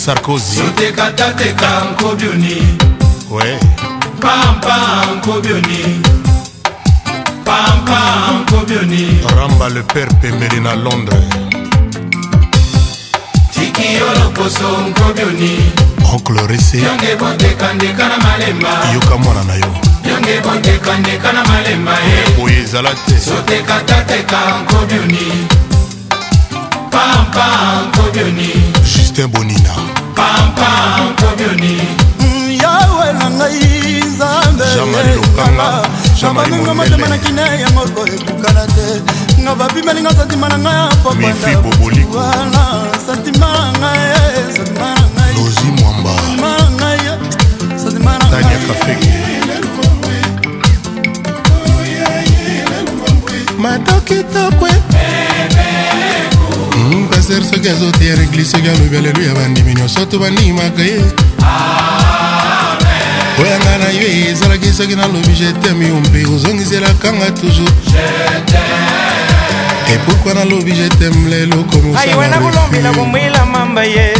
sarkozy zotekatateka nkobioni we pampa nkobioni pampa nkobioni ramba le père pemeri na londres tiki yo loposo nkobioni oncle rese yonge bondekandeka na malema yoka mwana na yo yonge bondekandeka na malema ye eh. boye ezala te zotekatateka nkobioni pampa nkobioni justin bonina yawe na ngai nzambeabaninga motema na kine yango koyebukana te nga babimeli nga santima na ngai apopaana santima na ngai santima na ngai santima na ngai mato kitokwe paster soki azotiera eglise soki alobi aleluya bandimi nyonso tobanimaka ye oyo nga na yo ezalaki soki nalobi jeteme yo mpe ozongiselakanga toujours epurkua nalobi jeteme lelo komosaiwe nakolombela komwila mamba ye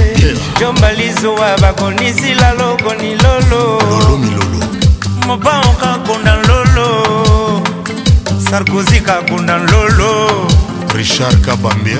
jomba lizuwa bakonisila loko ni lolo moba okakunda lolo sarkozi kakunda lolo richard kabambia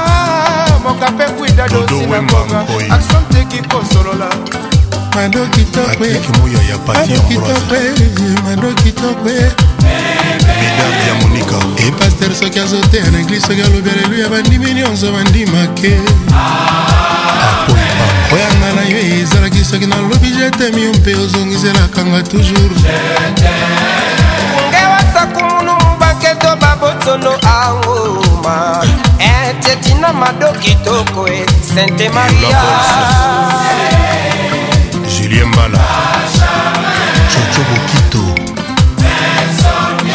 moka mpe kwinda dosinakonga akson teki kosolola mado kitokwe medame ya monika epaster soki azoteya na eglize soki alobi aleluya bandimi nyonso bandimake okoyanga na yo ezalaki soki nalobi jetemi yo mpe ozongiselakanga toujours matono anguma ete eh, tina mado kitoko e eh. sente maria julien mbala coco bokito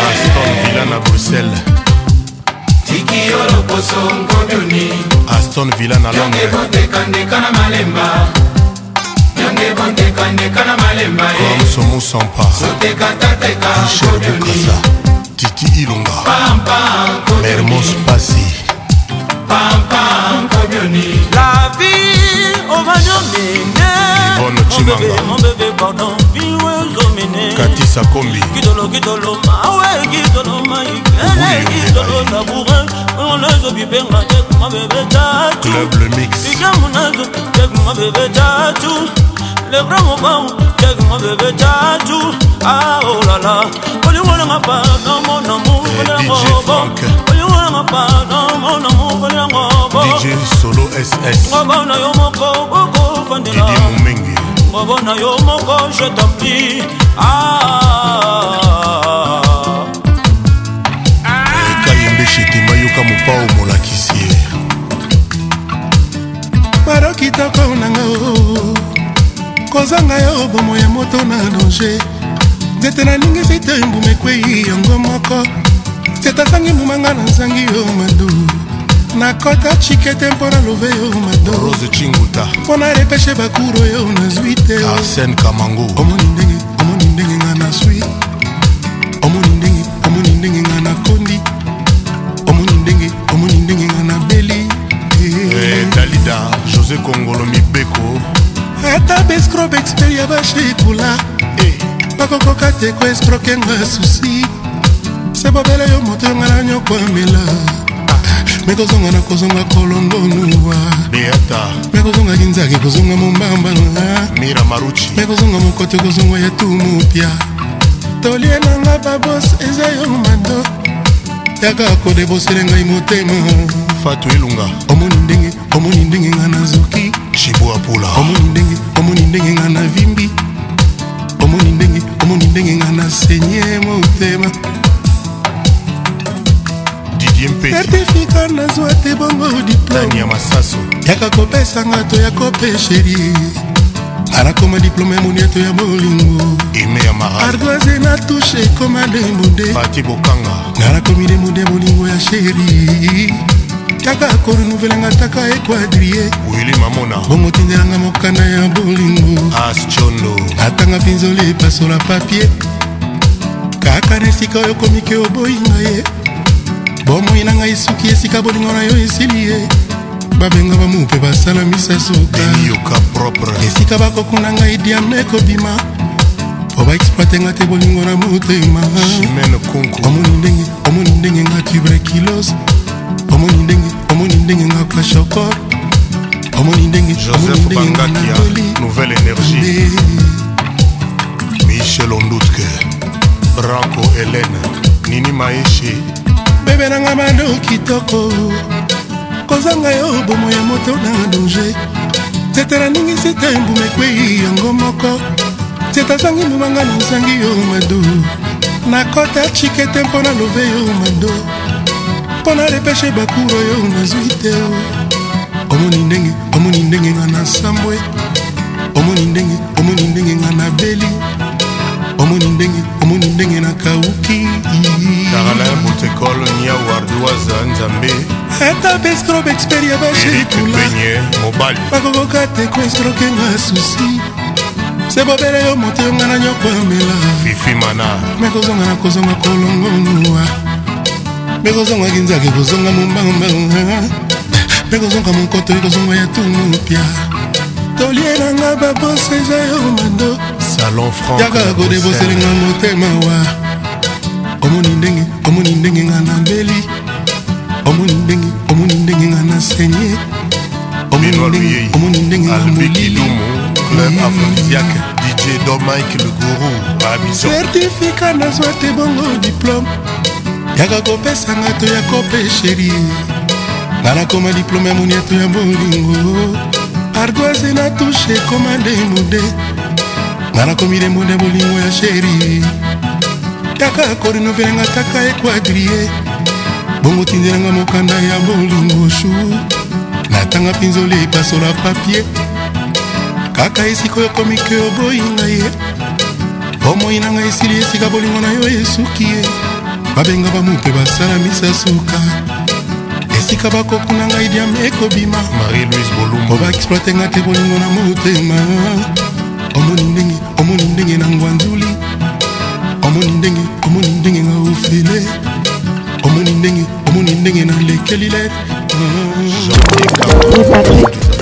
aston villa na bruxelles tikiyo loposo nkoduni aston villa na londres bontekandeka na malemba ndenge bontekandeka na malemba comme eh. somusampa sotekatatekaaisa marki ilonga mermos pasi la vie ovanyomene mon bébé pardon biwezomene katisa kombi gidolo gidolo mawe gidolo maikele gidolo labourin nazobi penga tek mabebe tatu club le mix bigamu nazobi tek mabebe tatu le vrai moment jaginga bebe tatu aolala ah, oh olingonanga pana mona mukolelangobo olingonanga pana mona mukolelangobo ngoba na yo moko okofandela ngoba na yo moko je tampi ah. kayembe shetemba yoka mopao molakisi ye maro kitoko nanga kozanga yo bomo ya moto na danger nzete nalingi zete mbuma ekwei yango moko nzete azangi mbumanga na nzangi yo madu nakota chikete mpo na love yo madorose chinguta mpo na repeshe bakuru oyo nazwi te arsen kamango omoni ndenge omoni ndenge nga nazwi omoni ndenge omoni ndenge nga nakondi omoni ndenge omoni ndenge nga nabeli eh, dalida josé kongolo mibeko ata bescrob exper ya bashitula eh, bakokoka te koescroke nga susi se bobela yo moto yonga na nyoko amela me kozonga na kozonga kolongonuwa me kozonga kinzaki kozonga mombamba me kozonga mokoto kozonga ya tumupya tolie nanga babos eza yo mando yaka kodebosele ngai motema fatu elunga omoni ndenge omoni ndenge ngai nazoki chibo apola omoni ndenge omoni ndenge nga na vimbi omoni ndenge omoni ndenge nga na senye motema sertifika nazwa te bongo diplomeyaka kopesanga to ya kopesheri anakoma diplome ya moniato ya bolingo ardoise na tushe ekoma demonde nga nakomi demonde bolingo ya sheri taka korenouvelenga taka ekuadrie wili mamona bongo tindelanga mokana ya bolingo aschondo atanga pinzoli epasola papie kaka na esika oyo komike oboyinga ye bomoi na ngai soki esika bolingo na yo esili ye babenga bamu mpe basala misasuka esika bakokuna ngai diame kobima po baexploitenga te bolingo na motema omoni ndenge omoni ndenge nga tuberculose omoni ndenge omoni ndenge nga kashoko omoni ndenge joseph bangakia nouvelle énergie michel ondutke branco helene nini maeshi bebe nanga mado kitoko kozanga yo bomo ya moto na danger zetela ndingi seta embuma ekwei yango moko zeta zangi mbumanga na nzangi yo mado nakota chikete mpo na love yo mado mpo nalepeshe bakur oyo nazwi te omoni ndenge omoni ndenge nga na sambwe omoni ndenge omoni ndenge nga na beli omoni ndenge omoni ndenge nakawuki karala motekol nia wardiwaza nzambe ata bestrobe experi ya basherikula bakokoka te koestrokenga susi se bobele yo moto yo nga na nyoko amela fifimana me kozonga na kozonga kolongonuwa mpe kozongaki nzaka ekozonga mombangombango mpe kozonga monkoto ekozonga ya tumupia tolie nanga babose eza yo mando yaka kodeboselinga motema wa omoni ndenge omoni ndenge nga na mbeli omoni ndenge omoni ndenge nga na senye omoni ndenge nga molili club mm-hmm. aphrodisiaque dj domike le gourou abidjan certificat nazwa te bongo diplome yaka kopesanga to ya kope sheri nga nakoma diplome ya moniato ya bolingo ardoise na tushe ekoma demode nga nakomi demode ya bolingo ya sheri yaka korenovelenga taka ekuadrie bongo tindelanga mokanda ya bolingo shu natanga mpinzoli epasola papie kaka esika oyo komike oboyi ngai ye bomoi na ngai esili esika bolingo na yo esuki ye babenga bamupe basala misasuka esika bakokuna ngai diame ekobima marie-louise bolumbo baexploitenga te bolingo na motema omoni ndenge omoni ndenge na ngwanzuli omoni ndenge omoni ndenge na ofele omoni ndenge omoni ndenge na lekelilere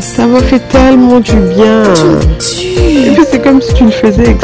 Ça m'a fait tellement du bien. c'est comme si tu le faisais exprès.